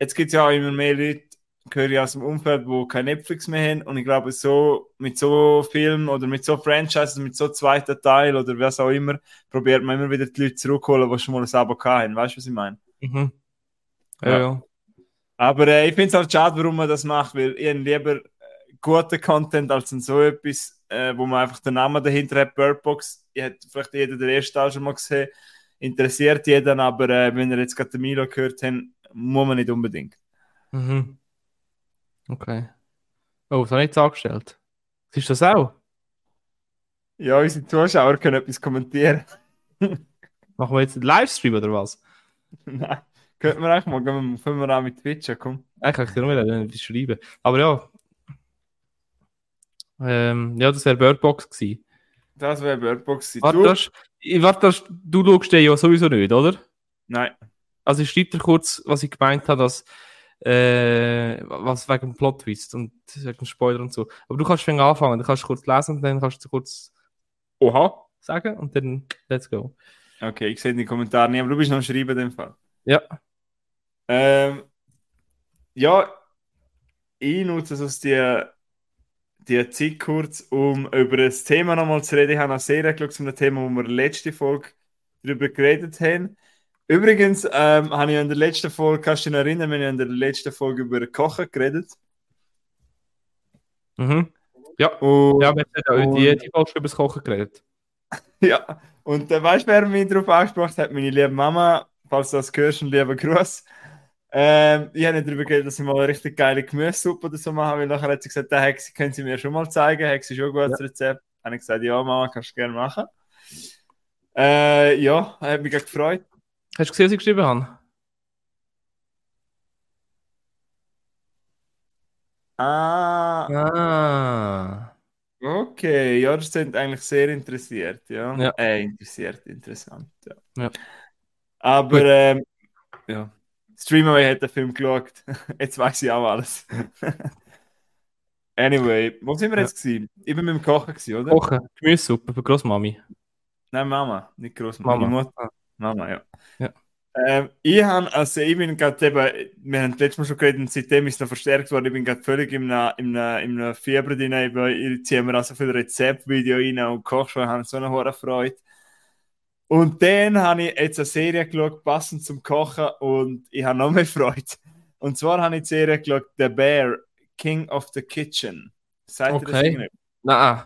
jetzt gibt es ja auch immer mehr Leute, höre ich aus dem Umfeld, die kein Netflix mehr haben. Und ich glaube, so mit so Filmen oder mit so Franchises, mit so zweiten Teil oder was auch immer, probiert man immer wieder die Leute zurückholen, die schon mal ein Abo hatten. Weißt du, was ich meine? Mhm. Ja, Ja. ja. Aber äh, ich finde es halt schade, warum man das macht, weil ich lieber äh, guten Content als in so etwas, äh, wo man einfach den Namen dahinter hat, Birdbox. Ich hätte vielleicht jeder den ersten Teil schon mal gesehen, interessiert jeden, aber äh, wenn ihr jetzt gerade den Milo gehört habt, muss man nicht unbedingt. Mhm. Okay. Oh, das habe ich jetzt angestellt. Siehst du das auch? Ja, unsere Zuschauer können etwas kommentieren. Machen wir jetzt einen Livestream oder was? Nein. Könnten wir eigentlich mal, gehen wir, fangen wir auch mit Twitch an, komm. Eigentlich kann ich dir noch wieder etwas schreiben. Aber ja. Ähm, ja, das wäre Birdbox gewesen. Das wäre Birdbox gewesen. Warte, Du? das, ich- warte das, du schaust den ja sowieso nicht, oder? Nein. Also ich schreibe dir kurz, was ich gemeint habe, dass äh, was wegen dem Plot-Twist und wegen Spoiler und so. Aber du kannst schon anfangen, dann kannst du kurz lesen und dann kannst du kurz Oha. sagen und dann let's go. Okay, ich sehe die Kommentare nicht, aber du bist noch am Schreiben in dem Fall. Ja. Ähm, ja, ich nutze es die, die Zeit kurz, um über das Thema nochmal zu reden. Ich habe eine Serie geschaut zu einem Thema, wo wir letzte Folge darüber geredet haben. Übrigens ähm, habe ich in der letzten Folge, kannst du dich noch erinnern, wir haben in der letzten Folge über Kochen geredet. Mhm. Ja. Und, Ja, wir haben Und- die, die Folge über das Kochen geredet. Ja, und äh, weißt du, wer mich darauf angesprochen hat? Meine liebe Mama, falls du das hörst, einen lieben Gruß. Ähm, ich habe nicht darüber geredet, dass ich mal eine richtig geile Gemüsesuppe oder so mache, weil nachher hat sie gesagt, hey, können sie mir schon mal zeigen, hat sie schon ein gutes Rezept. Habe ich gesagt, ja, Mama, kannst du gerne machen. Äh, ja, hat mich gefreut. Hast du gesehen, was ich geschrieben habe? Ah, Ah. okay, ja, das sind eigentlich sehr interessiert, ja. Ja. Äh, interessiert, interessant, ja. Ja. Aber, ähm, ja, Streamaway hat den Film geschaut. Jetzt weiß ich auch alles. anyway, wo sind wir jetzt gewesen? Ich bin mit dem Kochen gewesen, oder? Kochen, Gemüsesuppe für Großmami. Nein, Mama, nicht Großmama. Mama. Mutter. Ah. Mama, ja. Ja. Ähm, ich habe, also ich bin gerade eben, wir haben letztes Mal schon geredet und seitdem ist es noch verstärkt worden, ich bin gerade völlig einem, in einem Fieber drin, ich, ziehe mir also viele Rezeptvideo rein und koche schon, habe so eine hohe Freude. Und dann habe ich jetzt eine Serie geschaut, passend zum Kochen und ich habe noch mehr Freude. Und zwar habe ich die Serie geschaut, The Bear, King of the Kitchen. Seid ihr das Okay. Nein,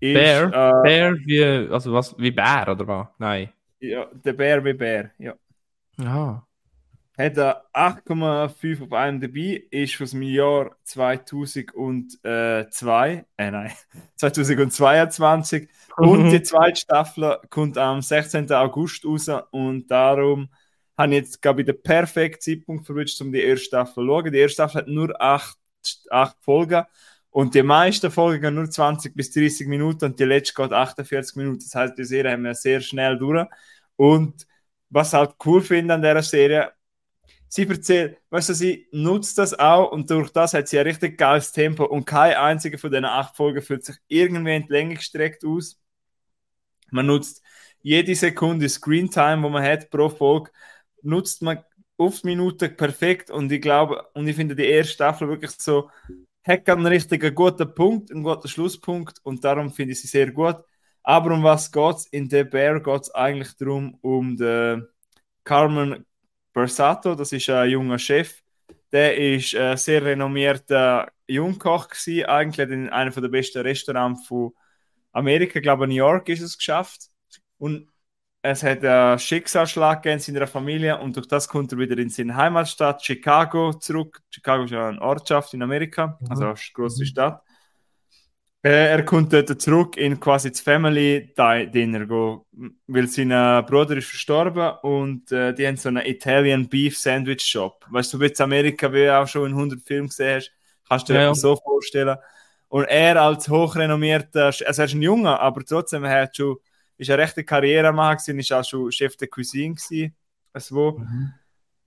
Ist, Bear? äh, Bär wie, also was, wie Bär oder was? Nein. ja, The Bear wie Bär, ja. Ja. Hat er 8,5 auf IMDb, ist aus dem Jahr 2002, äh nein, 2022 und die zweite Staffel kommt am 16. August raus und darum habe ich jetzt, glaube ich, den perfekten Zeitpunkt verwünscht, um die erste Staffel zu schauen. Die erste Staffel hat nur 8, 8 Folgen und die meisten Folgen gehen nur 20 bis 30 Minuten und die letzte geht 48 Minuten. Das heißt, die Serie haben wir sehr schnell durch und was ich halt cool finde an dieser Serie, sie erzählt, weißt du, sie nutzt das auch und durch das hat sie ein richtig geiles Tempo und kein einziger von diesen acht Folgen fühlt sich irgendwie in gestreckt aus. Man nutzt jede Sekunde Screentime, wo man hat pro Folge, nutzt man auf die Minute perfekt und ich glaube, und ich finde die erste Staffel wirklich so, hat einen richtigen guten Punkt, einen guten Schlusspunkt und darum finde ich sie sehr gut. Aber um was geht's? In The Bear geht es eigentlich darum, um den Carmen Bersato, das ist ein junger Chef. Der ist ein sehr renommierter Jungkoch gewesen, eigentlich in einem der besten Restaurants von Amerika, ich glaube New York ist es geschafft. Und es hat einen Schicksalsschlag in seiner Familie und durch das kommt er wieder in seine Heimatstadt Chicago zurück. Chicago ist ja eine Ortschaft in Amerika, also eine große Mhm. Stadt. Äh, er kommt dort zurück in quasi das Family Di- Dinner, go, weil sein äh, Bruder ist verstorben und äh, die haben so einen Italian Beef Sandwich Shop. Weißt du, wie in Amerika, wie du auch schon in 100 Filmen gesehen hast, kannst du dir Ja, das so vorstellen. Und er als hochrenommierter, also er ist ein Junge, aber trotzdem er hat schon, ist eine rechte Karriere gewesen, ist auch schon Chef der Cuisine gewesen, also wo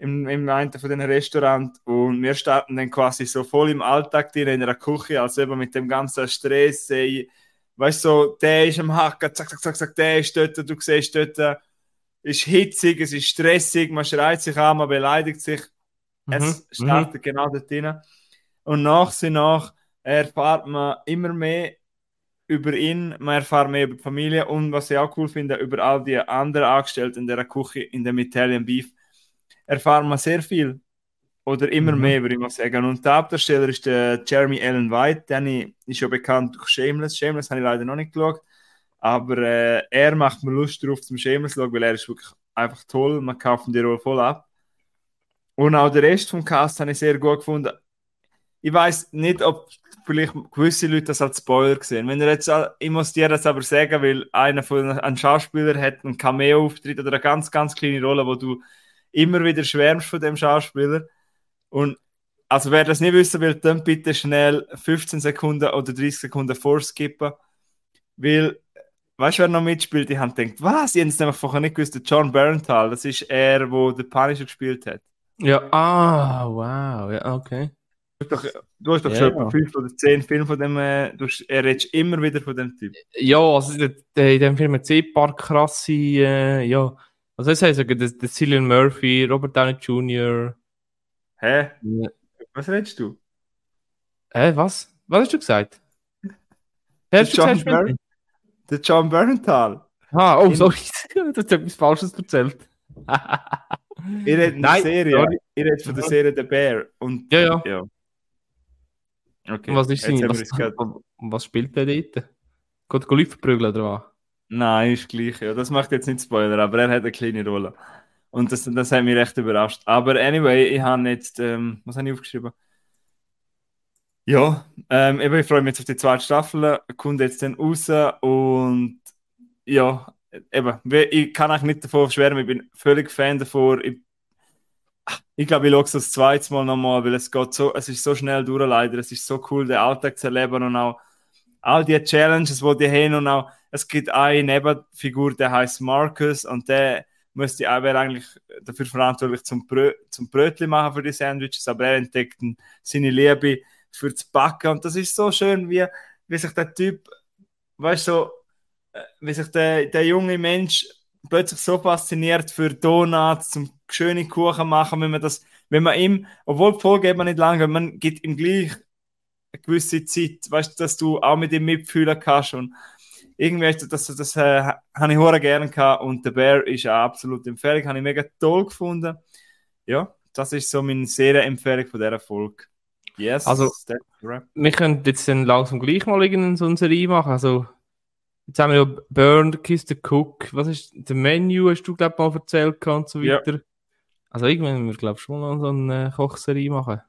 im, im einen von den Restaurant und wir starten dann quasi so voll im Alltag drin, in einer Küche, also eben mit dem ganzen Stress, ey, weißt du, so, der ist am Hacken, zack, zack, zack, zack, der ist dort, du siehst dort, ist hitzig, es ist stressig, man schreit sich an, man beleidigt sich, es Mhm. startet genau dort drin. Und nach und nach erfahrt man immer mehr über ihn, man erfährt mehr über die Familie und was ich auch cool finde, über all die anderen Angestellten in der Küche, in dem Italian Beef, erfahren wir sehr viel. Oder immer Mhm. mehr, würde ich mal sagen. Und der Hauptdarsteller ist der Jeremy Allen White, der ist ja bekannt durch Shameless. Shameless habe ich leider noch nicht geschaut. Aber äh, er macht mir Lust darauf zum Shameless zu schauen, weil er ist wirklich einfach toll. Man kauft die Rolle voll ab. Und auch der Rest vom Cast habe ich sehr gut gefunden. Ich weiß nicht, ob vielleicht gewisse Leute das als Spoiler gesehen. Wenn ihr jetzt, ich muss dir das aber sagen, weil einer von ein Schauspieler hat einen Cameo-Auftritt oder eine ganz, ganz kleine Rolle, wo du immer wieder schwärmst von dem Schauspieler. Und also wer das nicht wissen will, dann bitte schnell 15 Sekunden oder 30 Sekunden vorskippen. Weil, weißt du, wer noch mitspielt? Ich habe gedacht, was? Ich habe es nämlich vorher nicht gewusst, John Barenthal, das ist er, der The Punisher gespielt hat. Ja, ah, wow, ja, okay. Du hast doch, du hast doch Ja, schon fünf oder zehn Filme von dem, äh, du, hast- er redet immer wieder von dem Typ. Ja, also in dem Film hat es eh ein paar krasse, äh, ja. Also das heißt sogar, der, der Cillian Murphy, Robert Downey Jr. Hä? Ja. Was redest du? Hä, was? Was hast du gesagt? Der John, gesagt? Der John Barenthal. Ah, oh, sorry, du hast etwas Falsches erzählt. Ihr redet Nein, Serie. sorry. Ihr redet von der Serie The Bear. Und, Ja, ja. ja. Okay. Und was ist sein, was, gerade- was spielt der dort? Geht Leute verprügeln oder was? Nein, ist gleich. Ja. Das macht jetzt nicht Spoiler, aber er hat eine kleine Rolle. Und das, das hat mich recht überrascht. Aber anyway, ich habe jetzt, ähm, was habe ich aufgeschrieben? Ja, ähm, eben, ich freue mich jetzt auf die zweite Staffel. Kommt jetzt dann raus und ja, eben, ich kann eigentlich nicht davon schwärmen. Ich bin völlig Fan davon. Ich, ich glaube, ich schaue es das zweite Mal nochmal, weil es geht so, es ist so schnell durch leider. Es ist so cool, den Alltag zu erleben und auch all die Challenges, die die haben und auch, es gibt eine Nebenfigur, der heißt Marcus und der müsste auch eigentlich dafür verantwortlich zum, Brö zum Brötchen machen für die Sandwiches, aber er entdeckt seine Liebe für das Backen und das ist so schön, wie, wie sich der Typ, weißt du, so, äh, wie sich der, der junge Mensch plötzlich so fasziniert für Donuts, zum schöne Kuchen machen, wenn man das, wenn man ihm, obwohl die Folge eben nicht lang, geht, man gibt ihm gleich eine gewisse Zeit, weißt du, dass du auch mit ihm mitfühlen kannst und irgendwie das, das, das äh, habe ich hure gerne gehabt und der Bear ist auch absolut Empfehlung, habe ich mega toll gefunden. Ja, das ist so meine Serienempfehlung von dieser Folge. Yes, Also-. Wir können jetzt dann langsam gleich mal irgendeine so eine Serie machen. Also, jetzt haben wir ja Burn, Kiss the Cook. Was ist der Menu, hast du, glaube ich, mal erzählt und so Ja. weiter. Also, irgendwann müssen wir, glaube ich, schon mal so eine Kochserie machen.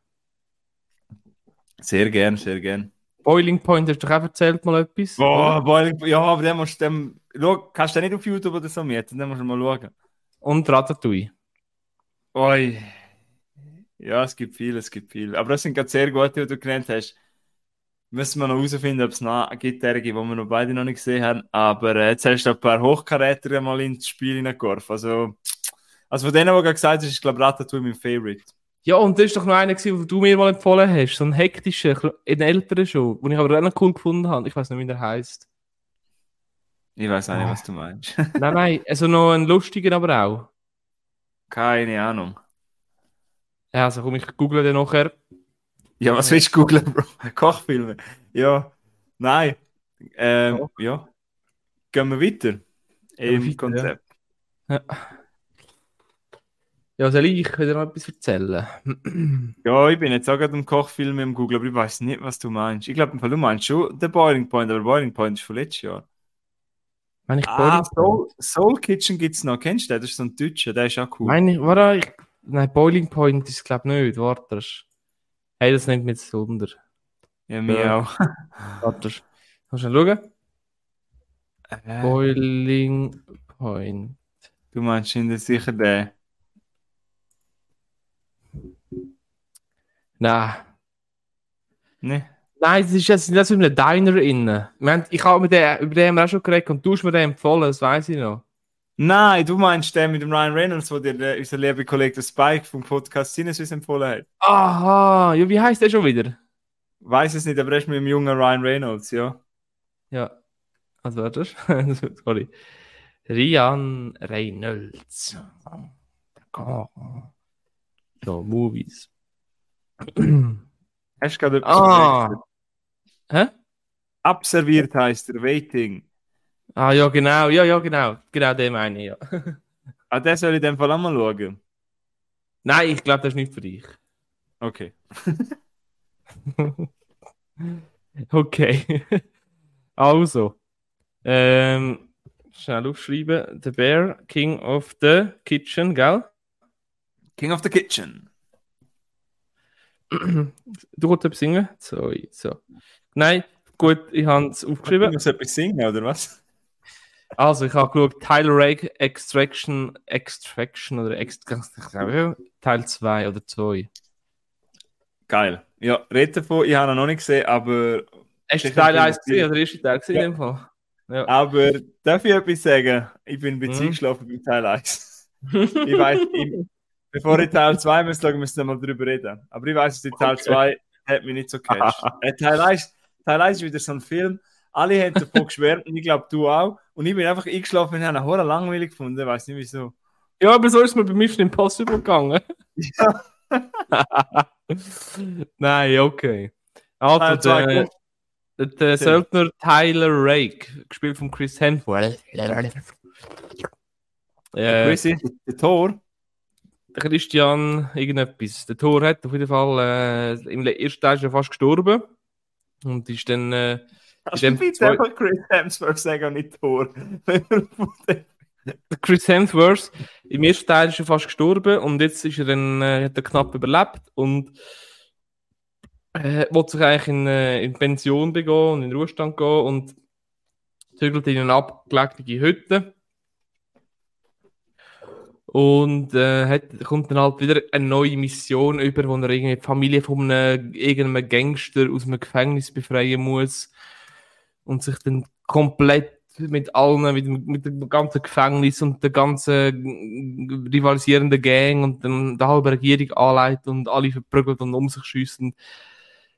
Sehr gern, sehr gern. Boiling Point, hast du doch auch erzählt mal etwas? Boah, Boiling, ja, aber den musst du dem, schau, kannst du den nicht auf YouTube oder so mieten, den musst du mal schauen. Und Ratatouille. Oi. Ja, es gibt viel, es gibt viel. Aber das sind gerade sehr gute, die du genannt hast. Müssen wir noch herausfinden, ob es noch gibt, die gibt, die wir noch beide noch nicht gesehen haben. Aber äh, jetzt hast du ein paar Hochkaräter mal ins Spiel hineingeworfen. Also, also von denen, die du gerade gesagt hast, ist, glaube ich, Ratatouille mein Favorite. Ja, und das ist doch noch einer, den du mir mal empfohlen hast. So ein hektischer, ein älterer schon, den ich aber auch noch cool gefunden habe. Ich weiß nicht, wie der heißt. Ich weiß auch nicht, Ah. was du meinst. Nein, nein, also noch ein lustiger, aber auch. Keine Ahnung. Ja, also komm, ich google den nachher. Ja, was willst du googeln, Bro? Kochfilme. Ja, nein. Ähm, ja. Gehen wir weiter. wir Im weiter, Konzept. Ja, soll ich wieder noch etwas erzählen? Ja, ich bin jetzt auch gerade im Kochfilm im Google, aber ich weiß nicht, was du meinst. Ich glaube, du meinst schon den Boiling Point, aber Boiling Point ist von letztes Jahr. Meine ich Ah, Boiling Soul, Soul Kitchen gibt es noch. Kennst du den? Das ist so ein Deutscher, der ist auch cool. Meine ich, warte, ich, nein, Boiling Point ist glaube nicht. Warte. Hey, das nimmt mich jetzt Wunder. Ja, mir Ja. auch. Warte. Kannst du schauen? Äh, Boiling Point. du meinst schon sicher den. Nein. Ne? Nein, das ist jetzt das ist in einem Diner innen. Haben- Ich habe mit dem, über den auch schon geredet und du hast mir den empfohlen, das weiß ich noch. Nein, du meinst den mit dem Ryan Reynolds, wo dir der, unser lieber Kollege Spike vom Podcast Sinneswiss empfohlen hat. Aha, ja, wie heißt der schon wieder? Weiß es nicht, aber er ist mit dem jungen Ryan Reynolds, ja. Ja. Also warte. Sorry. Rian Reynolds. So, Movies. Hast du gerade etwas ah. Hä? Abserviert heißt er, Waiting. Ah, ja, genau. Ja, ja, genau. Genau den meine ich, ja. Ah, den soll ich in dem Fall auch mal schauen. Nein, ich glaube, das ist nicht für dich. Okay. Okay. also. Ähm, schnell aufschreiben. The Bear, King of the Kitchen, gell? King of the Kitchen. du wolltest etwas singen? So, so. Nein, gut, ich habe es Du aufgeschrieben. musst etwas singen, oder was? Also, ich habe geschaut, Tyler Rake Extraction, Extraction oder Ext Teil 2 oder 2. Geil. Ja, red davon, ich habe ihn noch nicht gesehen, aber, Hast du Teil bin 1 ich- gesehen oder erste Teil gesehen Ja. in dem Fall? Ja. aber darf ich etwas sagen? Ich bin ein bisschen Mhm. eingeschlafen beim Teil 1. Ich weiß, ich, bevor ich Teil 2 muss schauen, müssen wir mal drüber reden. Aber ich weiß, dass die Teil Okay. 2 hat mich nicht so gecatcht. äh, Teil 1, Teil 1 ist wieder so ein Film. Alle haben davon geschwärmt und ich glaube, du auch. Und ich bin einfach eingeschlafen und habe ihn hure langweilig gefunden. Ich weiß nicht wieso. ja, aber so ist es mir bei Mission Impossible gegangen. Nein, okay. Also, zwei der, der, der Söldner Tyler Rake, gespielt von Chris Hemsworth. Äh, Chrissy, der Tor. Der Christian irgendetwas. Der Thor hat auf jeden Fall äh, im ersten Teil ist er fast gestorben. Und ist dann. Äh, Kannst du bitte einfach Chris Hemsworth sagen und nicht Tor? Chris Hemsworth, im ersten Teil ist er fast gestorben und jetzt ist er dann, äh, hat er knapp überlebt und äh, will sich eigentlich in, äh, in Pension begehen und in den Ruhestand gehen und zügelt in eine abgelegene Hütte. Und äh, hat, kommt dann halt wieder eine neue Mission über, wo er irgendwie die Familie von einem, irgendeinem Gangster aus einem Gefängnis befreien muss und sich dann komplett mit allen, mit, dem- mit dem ganzen Gefängnis und der ganzen rivalisierenden Gang und dann der halben Regierung anleitet und alle verprügelt und um sich schiessen.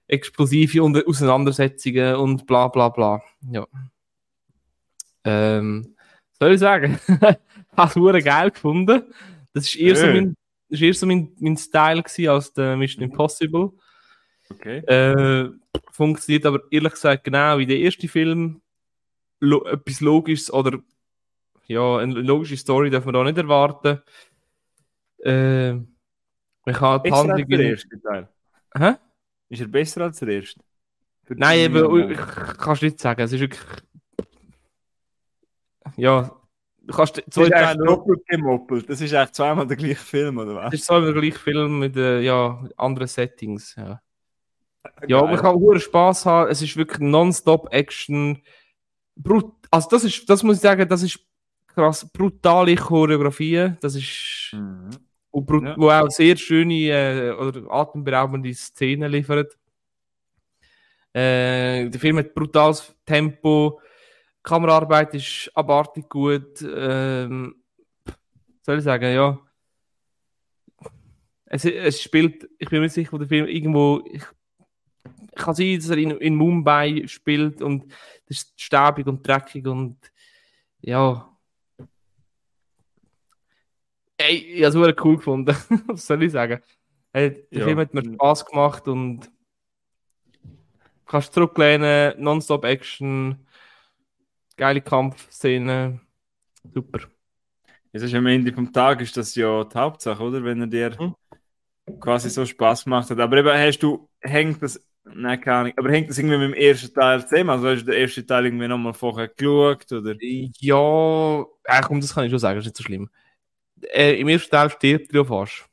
Explosive und Auseinandersetzungen und bla bla bla. Ja. Ähm, soll ich sagen? Habe es geil gefunden. Das ist eher so Schön. mein, das ist eher so mein, mein Style gewesen als der Mission Impossible. Okay. Äh, funktioniert aber ehrlich gesagt genau wie der erste Film. Lo etwas Logisches oder ja, eine logische Story darf man da nicht erwarten. Äh, man kann die Besser als der erste Teil. Hä? Ist er besser als der erste? Nein, eben, ich kannst nicht sagen. Es ist wirklich. Ja, du kannst Das zwei ist eigentlich Teile. doppelt gemoppelt. Das ist eigentlich zweimal der gleiche Film, oder was? ist so der gleiche Film mit äh, ja, anderen Settings. Ja. Ja, Geil. man kann hohen Spaß haben. Es ist wirklich nonstop Action. Brut also das ist, das muss ich sagen, das ist krass brutale Choreografie. Das ist Mhm. wo, brut Ja. wo auch sehr schöne äh, oder atemberaubende Szenen liefert. Äh, der Film hat brutales Tempo. Kameraarbeit ist abartig gut. Ähm, soll ich sagen, ja. Es, es spielt, ich bin mir sicher, wo der Film irgendwo. Ich, kann sein, dass er in, in Mumbai spielt und das ist stäbig und dreckig und ja. Ey, ich habe es cool gefunden. Was soll ich sagen? Hey, der Ja. Film hat mir Spaß gemacht und kannst zurücklehnen, nonstop Action, geile Kampfszenen. Super. Es ist am Ende vom Tag ist das ja die Hauptsache, oder? Wenn er dir Mhm. quasi so Spaß gemacht hat. Aber eben hast du, hängt das, nein, keine Ahnung, aber hängt das irgendwie mit dem ersten Teil zusammen? Also hast du den ersten Teil irgendwie nochmal vorher geschaut, oder? Ja, äh, komm, das kann ich schon sagen, ist nicht so schlimm. Äh, Im ersten Teil stirbt er ja fast.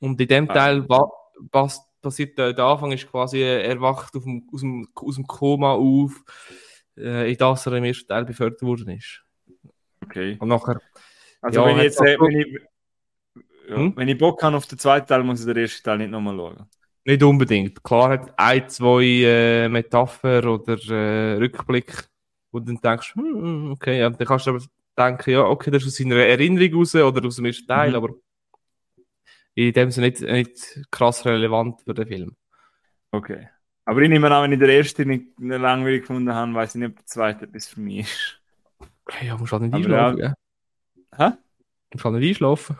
Und in dem Ah. Teil wa was passiert, der, Anfang ist quasi, er wacht dem, aus, dem, aus dem Koma auf, äh, in das er im ersten Teil befördert worden ist. Okay. Und nachher, Also Ja, wenn ich jetzt, äh, wenn ich, ja, Hm? wenn ich Bock habe auf den zweiten Teil, muss ich den ersten Teil nicht nochmal schauen. nicht unbedingt. Klar hat ein, zwei äh, Metapher oder äh, Rückblick, wo du dann denkst, hm, okay, ja, dann kannst du aber denken, ja, okay, das ist aus seiner Erinnerung raus oder aus dem ersten Teil, Mhm. aber in dem Sinne nicht, nicht krass relevant für den Film. Okay. Aber ich nehme an, wenn ich den ersten nicht langweilig gefunden habe, weiß ich nicht, ob der zweite etwas für mich ist. Ja, musst halt nicht Aber einschlafen, ja. Hä? Musst halt nicht einschlafen.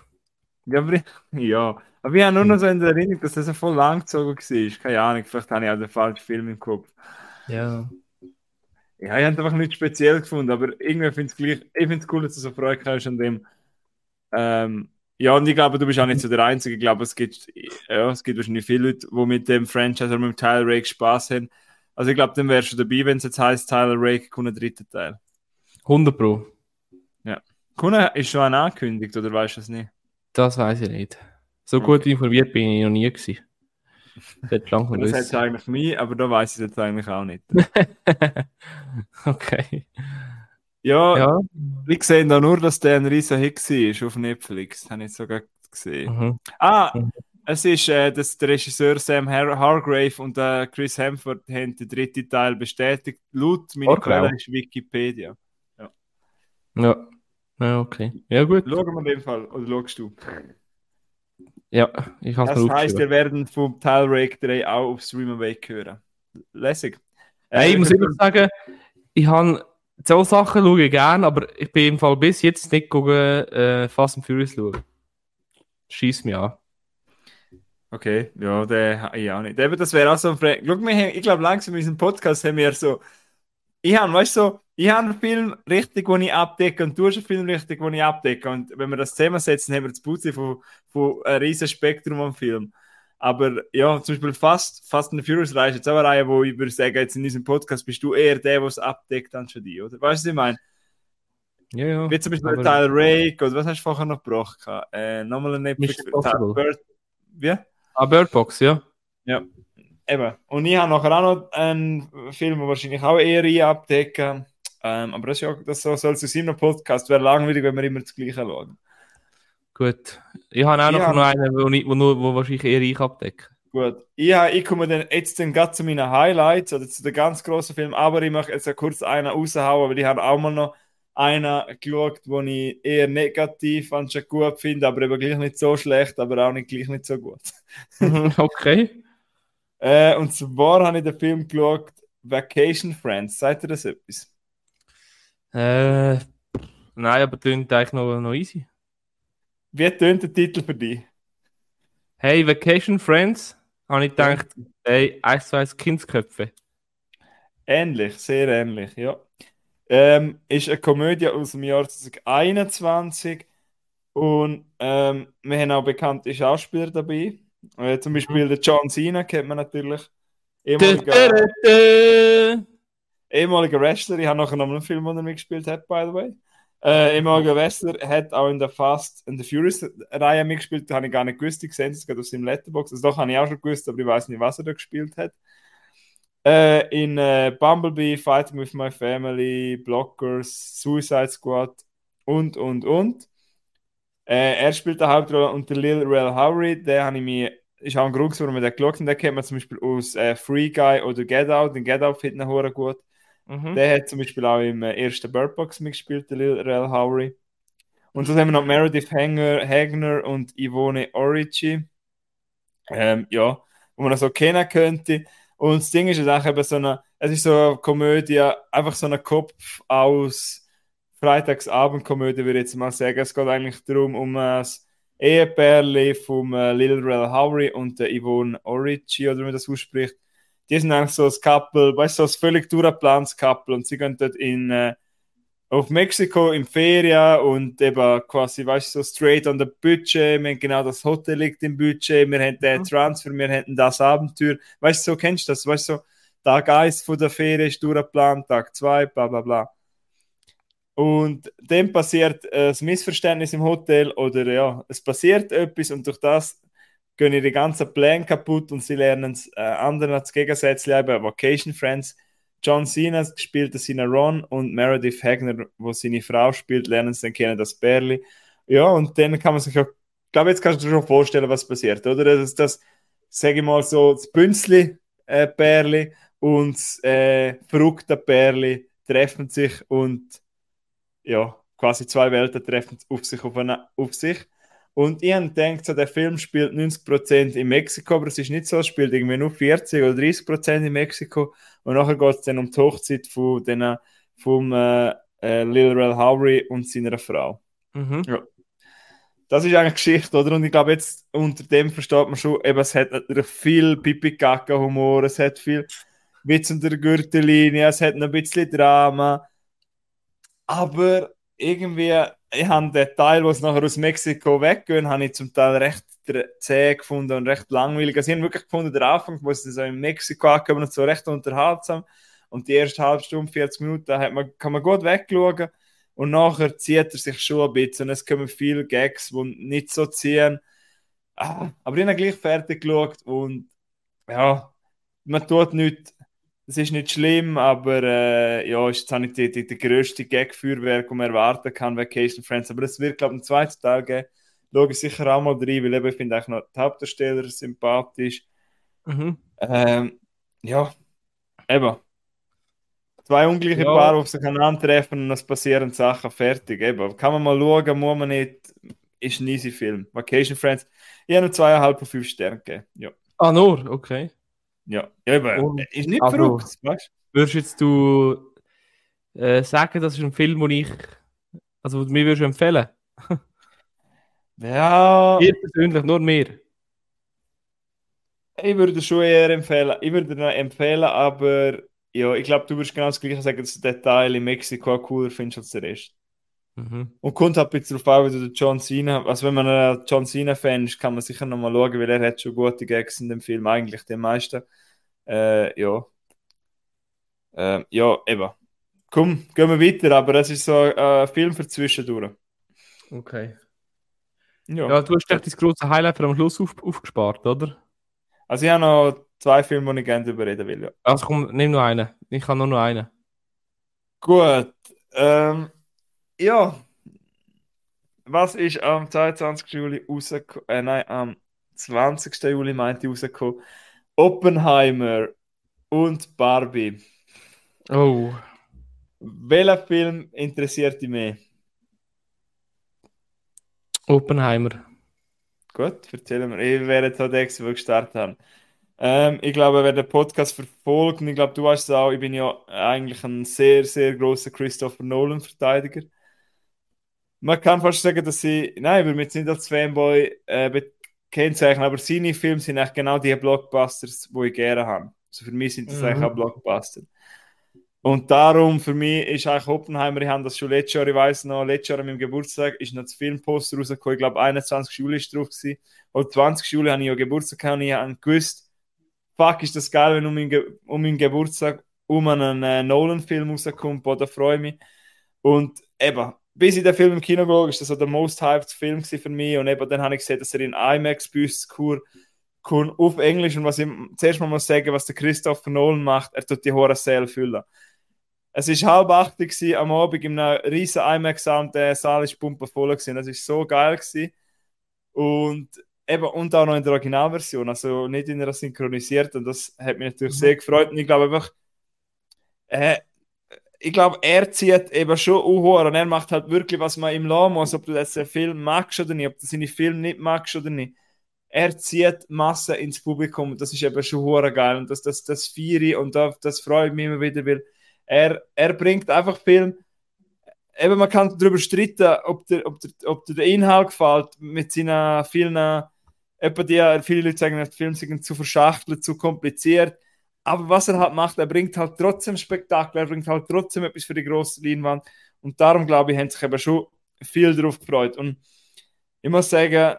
Ja, aber ich, ja. Aber ich habe nur noch so in der Erinnerung, dass das voll lang gezogen war. Keine Ahnung, vielleicht habe ich auch den falschen Film im Kopf. Ja. Ja, ich habe einfach nichts speziell gefunden, aber irgendwie finde ich es gleich, ich finde es cool, dass du so Freude hast an dem. Ähm, ja, und ich glaube, du bist auch nicht so der Einzige. Ich glaube, es gibt, ja, es gibt wahrscheinlich viele Leute, die mit dem Franchise oder mit dem Tyler Rake Spaß haben. Also ich glaube, dann wärst du dabei, wenn es jetzt heißt, Tyler Rake kommt ein dritter Teil. 100 Pro. Kuna ist schon ein angekündigt, oder weißt du es nicht? Das weiß ich nicht. So Okay. gut informiert bin ich noch nie gewesen. Das Das hat eigentlich mich, aber da weiß ich es jetzt eigentlich auch nicht. okay. Ja, Ja. ich sehe da nur, dass der ein riesen Hit war auf Netflix. Habe ich sogar gesehen. Mhm. Ah, Mhm. es ist äh, dass der Regisseur Sam Har Hargrave und äh, Chris Hemsworth haben den dritten Teil bestätigt. Laut meiner? Quelle ist Wikipedia. Ja. Ja, okay. Ja, gut. Schauen wir in dem Fall, oder schaust du? Ja, ich habe es Das aufgeschrieben. wir werden vom Teil Rake 3 auch auf Stream Awake hören. Lässig. Äh, Hey, ich muss immer sagen, ich habe so Sachen schaue ich gerne, aber ich bin im Fall bis jetzt nicht gucken, äh, Fast and Furious schauen. Schieß mich an. Okay, ja, der habe ich auch nicht. Eben, das wäre auch so ein Frage. Schau, haben, ich glaube, langsam in unserem Podcast haben wir so. Ich habe, weißt du, so, ich habe einen Film richtig, den ich abdecke und du hast einen Film richtig, den ich abdecke. Und wenn wir das zusammensetzen, haben wir das Putzi von, von einem riesen Spektrum am Film. Aber ja, zum Beispiel Fast, Fast the Furious ist jetzt auch eine Reihe, wo ich würde sagen, jetzt in diesem Podcast bist du eher der, der es abdeckt, anstatt die, oder? Weißt du, was ich meine? Ja, ja. Wie zum Beispiel Aber- Teil Rake, oder was hast du vorher noch gebracht? Äh, nochmal ein Netflix. Bird- Wie? Ah, Bird Box, ja. Eben. Und ich habe nachher auch noch einen Film, der wahrscheinlich auch eher ein abdecken. Ähm, aber das, ist ja, das so- soll es in einem Podcast. Wäre langweilig, wenn wir immer das Gleiche schauen. Gut. Ich habe auch Ich noch, hab- noch einen, wo, ich, wo, nur, wo wahrscheinlich eher ich abdecke. Gut. Ich, habe- ich komme dann jetzt dann gerade zu meinen Highlights oder zu den ganz grossen Filmen. Aber ich möchte jetzt kurz einen raushauen, weil ich habe auch mal noch einen geschaut, den ich eher negativ anstatt gut finde, aber eben gleich nicht so schlecht, aber auch nicht gleich nicht so gut. okay. Äh, und zwar habe ich den Film geschaut, Vacation Friends. Sagt ihr das etwas? Äh, nein, aber klingt eigentlich noch, noch easy. Wie tönt der Titel für dich? Hey, Vacation Friends, habe ich gedacht, hey, eins zu eins Kindsköpfe. Ähnlich, sehr ähnlich, ja. Ähm, ist eine Komödie aus dem Jahr 2021 und ähm, wir haben auch bekannte Schauspieler dabei. Äh, zum Beispiel der John Cena kennt man natürlich. Ehemaliger, ehemaliger Wrestler, ich habe nachher noch einen Film, wo er mitgespielt hat, by the way. Äh, ehemaliger Wrestler hat auch in der Fast and the Furious Reihe mitgespielt, da habe ich gar nicht gewusst, ich sehe es gerade aus seinem Letterbox. Also doch habe ich auch schon gewusst, aber ich weiß nicht, was er da gespielt hat. Äh, in äh, Bumblebee, Fighting with My Family, Blockers, Suicide Squad und, und, und. Äh, er spielt die Hauptrolle und der Lil Rel Howery, der habe ich mir, ist auch ein Grund, warum wir den geschaut haben. Den kennt man zum Beispiel aus äh, Free Guy oder Get Out. Den Get Out findet hure gut. Mhm. Der hat zum Beispiel auch im äh, ersten Bird Box mitgespielt, der Lil Rel Howery. Und so haben wir noch Meredith Hanger, Hagner und Yvonne Orici. Ähm, ja, wo man das so kennen könnte. Und das Ding ist jetzt auch eben so eine, es ist so eine Komödie, einfach so ein Kopf aus Freitagsabendkomödie, würde ich jetzt mal sagen. Es geht eigentlich darum, um das Ehepärli vom äh, Lil Rel Howery und der Yvonne Orici, oder wie man das ausspricht. Die sind eigentlich so ein Couple, weißt du, so ein völlig durchgeplantes Couple und sie gehen dort in, äh, auf Mexiko in Ferien und eben quasi, weißt du, so straight on the Budget. Wir haben genau das Hotel liegt im Budget, wir haben den Mhm. Transfer, wir haben das Abenteuer. Weißt du, so kennst du das? Weißt du, so, Tag 1 von der Ferien ist durchgeplant, Tag 2, bla bla bla. Und dann passiert äh, ein Missverständnis im Hotel oder ja, es passiert etwas und durch das gehen ihre ganzen Pläne kaputt und sie lernen es äh, anderen als Gegensätze eben Vacation Friends. John Cena spielt seinen Ron und Meredith Hagner, wo seine Frau spielt, lernen sie dann kennen, das Bärli. Ja, und dann kann man sich ja, ich glaube, jetzt kannst du dir schon vorstellen, was passiert, oder? Das, das sage ich mal so, das Bünzli äh, und das äh, verrückte Bärli treffen sich und ja, quasi zwei Welten treffen auf sich, auf, eine, auf sich. Und ich habe gedacht, so, der Film spielt 90% in Mexiko, aber es ist nicht so, es spielt irgendwie nur 40 oder 30% in Mexiko. Und nachher geht es dann um die Hochzeit von den, vom äh, äh, Lil Rel Howery und seiner Frau. Mhm. Das ist eigentlich Geschichte, oder? Und ich glaube, jetzt unter dem versteht man schon, eben, es hat natürlich viel Pipi-Kaka-Humor, es hat viel Witz unter der Gürtellinie, es hat noch ein bisschen Drama. Aber irgendwie, ich habe den Teil, wo es nachher aus Mexiko weggehen, habe ich zum Teil recht zäh gefunden und recht langweilig. Also ich habe wirklich gefunden, der Anfang, wo sie so in Mexiko ankommen so recht unterhaltsam. Und die erste halbe Stunde, 40 Minuten, hat man, kann man gut wegschauen. Und nachher zieht er sich schon ein bisschen. Und es kommen viele Gags, die nicht so ziehen. Ah, aber ich habe gleich fertig geschaut und ja, man tut nichts, es ist nicht schlimm, aber äh, ja, ist jetzt auch nicht die, die, die grösste Gag-Feuerwerk, die man erwarten kann, Vacation Friends. Aber es wird, glaube ich, einen zweiten Teil geben. Schaue ich sicher auch mal rein, weil eben, ich finde auch noch die Hauptdarsteller sympathisch. Mhm. Ähm, ja, eben. Zwei ungleiche Ja. Paare, die sich treffen und es passieren Sachen fertig. Eben. Kann man mal schauen, muss man nicht. Ist ein easy Film. Vacation Friends. Ich habe nur zweieinhalb von fünf Sternen gegeben. Ja. Ah, nur, okay. Ja, ja eben. Und- ist nicht also- verrückt, weißt Würdest jetzt du äh, sagen, das ist ein Film, den ich, also mir würdest du empfehlen? du? Ja, Mir persönlich, nur mir. ich würde schon eher empfehlen. Ich würde empfehlen, aber ja, ich glaube, du würdest genau das Gleiche sagen, dass du den Teil in Mexiko cooler findest als der Rest. Mhm. Und kommt halt ein bisschen darauf an, wie du den John Cena, also wenn man ein John Cena-Fan ist, kann man sicher nochmal schauen, weil er hat schon gute Gags in dem Film, eigentlich die meisten. Äh, ja. Äh, ja, eben. Komm, gehen wir weiter, aber es ist so ein Film für zwischendurch. Okay. Ja. Ja, du hast echt das große Highlight für am Schluss auf, aufgespart, oder? Also ich habe noch zwei Filme, die ich gerne darüber reden will. Ja. Also komm, nimm nur einen. Ich kann nur noch einen. Gut. Ähm, ja. Was ist am 22. Juli rausgekommen? Äh, nein, am 20. Juli meinte ich rausgekommen. Oppenheimer und Barbie. Oh. Welcher Film interessiert dich mehr? Oppenheimer. Gut, erzähl mir. Ich wäre jetzt halt extra, wo ich gestartet habe. Ähm, ich glaube, wer den Podcast verfolgt, und ich glaube, du weißt es auch, ich bin ja eigentlich ein sehr, sehr großer Christopher Nolan-Verteidiger. Man kann fast sagen, dass ich, nein, ich würde mich jetzt nicht als Fanboy äh, kennzeichnen, aber seine Filme sind eigentlich genau die Blockbusters, die ich gerne habe. Also für mich sind das Mhm. eigentlich auch Blockbuster. Und darum, für mich ist eigentlich Oppenheimer, ich habe das schon letztes Jahr, ich weiß noch, letztes Jahr an meinem Geburtstag ist noch das Filmposter rausgekommen, ich glaube 21. Juli ist drauf gewesen. Und 20. Juli habe ich ja Geburtstag gehabt und ich habe gewusst, fuck, ist das geil, wenn um meinen, Ge um meinen Geburtstag um einen äh, Nolan-Film rauskommt, boah, da freue ich mich. Und eben, bis ich den Film im Kino geschaut ist das so der most hyped Film für mich und eben dann habe ich gesehen, dass er in IMAX uns kur kommt auf Englisch und was ich zuerst mal muss sagen, was der Christopher Nolan macht, er tut die hohe Säle füllen. Es ist halb acht gewesen, am Abend in einem riesen IMAX und der Saal ist pumpenvoll gewesen. Das ist so geil gewesen. Und eben, und auch noch in der Originalversion, also nicht in einer synchronisierten. Und das hat mich natürlich Mhm. sehr gefreut. Und ich glaube einfach, äh, ich glaube, er zieht eben schon hoch und er macht halt wirklich, was man ihm lassen muss, ob du den Film magst oder nicht, ob du seine Filme nicht magst oder nicht. Er zieht Masse ins Publikum das ist eben schon geil und das, das, das feiere und das, das freut mich immer wieder, weil er, er bringt einfach Film, eben man kann darüber streiten, ob der, ob der, ob der, Inhalt gefällt mit seinen vielen, etwa die, viele Leute sagen, die Filme sind zu verschachtelt, zu kompliziert, aber was er halt macht, er bringt halt trotzdem Spektakel, er bringt halt trotzdem etwas für die große Leinwand und darum glaube ich, haben sich eben schon viel darauf gefreut und ich muss sagen,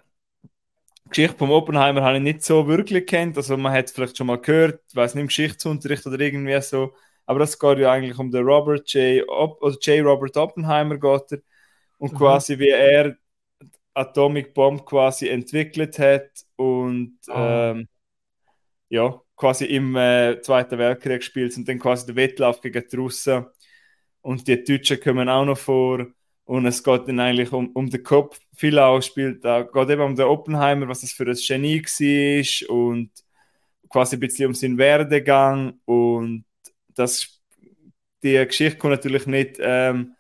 die Geschichte vom Oppenheimer habe ich nicht so wirklich kennt, also man hat es vielleicht schon mal gehört, ich weiß nicht, im Geschichtsunterricht oder irgendwie so, aber es geht ja eigentlich um den Robert J. Op oder J. Robert Oppenheimer geht er. und Mhm. quasi wie er die Atomic Bomb quasi entwickelt hat und Ah. ähm, ja, quasi im äh, Zweiten Weltkrieg gespielt und dann quasi der Wettlauf gegen die Russen und die Deutschen kommen auch noch vor und es geht dann eigentlich um, um den Kopf. Viel auch spielt, da geht eben um den Oppenheimer, was das für ein Genie war und quasi ein bisschen um seinen Werdegang und das, die Geschichte kommt natürlich nicht ähm,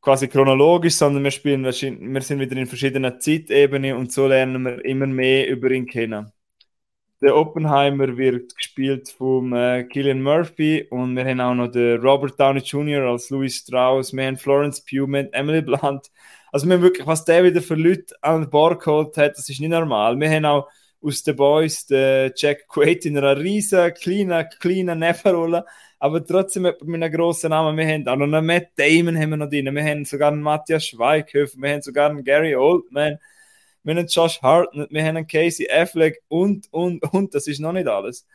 quasi chronologisch, sondern wir spielen wir sind wieder in verschiedenen Zeitebenen und so lernen wir immer mehr über ihn kennen. Der Oppenheimer wird gespielt von äh, Killian Murphy und wir haben auch noch den Robert Downey Jr. als Louis Strauss, wir haben Florence Pugh, wir haben Emily Blunt. Also wir haben wirklich, was der wieder für Leute an Bord geholt hat, das ist nicht normal. Wir haben auch aus den Boys den Jack Quaid in einer riesen, kleinen, kleinen Nebenrolle, aber trotzdem mit einem grossen Namen. Wir haben auch noch einen Matt Damon haben wir noch drin, wir haben sogar einen Matthias Schweighöfer, wir haben sogar einen Gary Oldman, wir haben einen Josh Hartnett, wir haben einen Casey Affleck und, und, und, das ist noch nicht alles.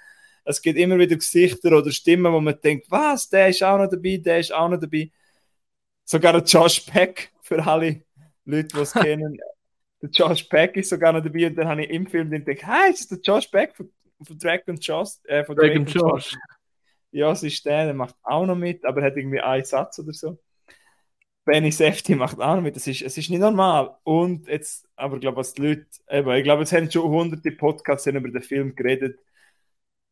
Es gibt immer wieder Gesichter oder Stimmen, wo man denkt, was, der ist auch noch dabei, der ist auch noch dabei. Sogar der Josh Peck, für alle Leute, die es kennen. Der Josh Peck ist sogar noch dabei und dann habe ich im Film gedacht, hey, ist das der Josh Peck von von Drake und Josh. Äh, von Drake und Josh. Ja, es ist der, der macht auch noch mit, aber hat irgendwie einen Satz oder so. Benny Safety macht auch mit. Es ist, es ist nicht normal. Und jetzt, aber ich glaube, was die Leute, eben, ich glaube, jetzt haben schon hunderte Podcasts über den Film geredet.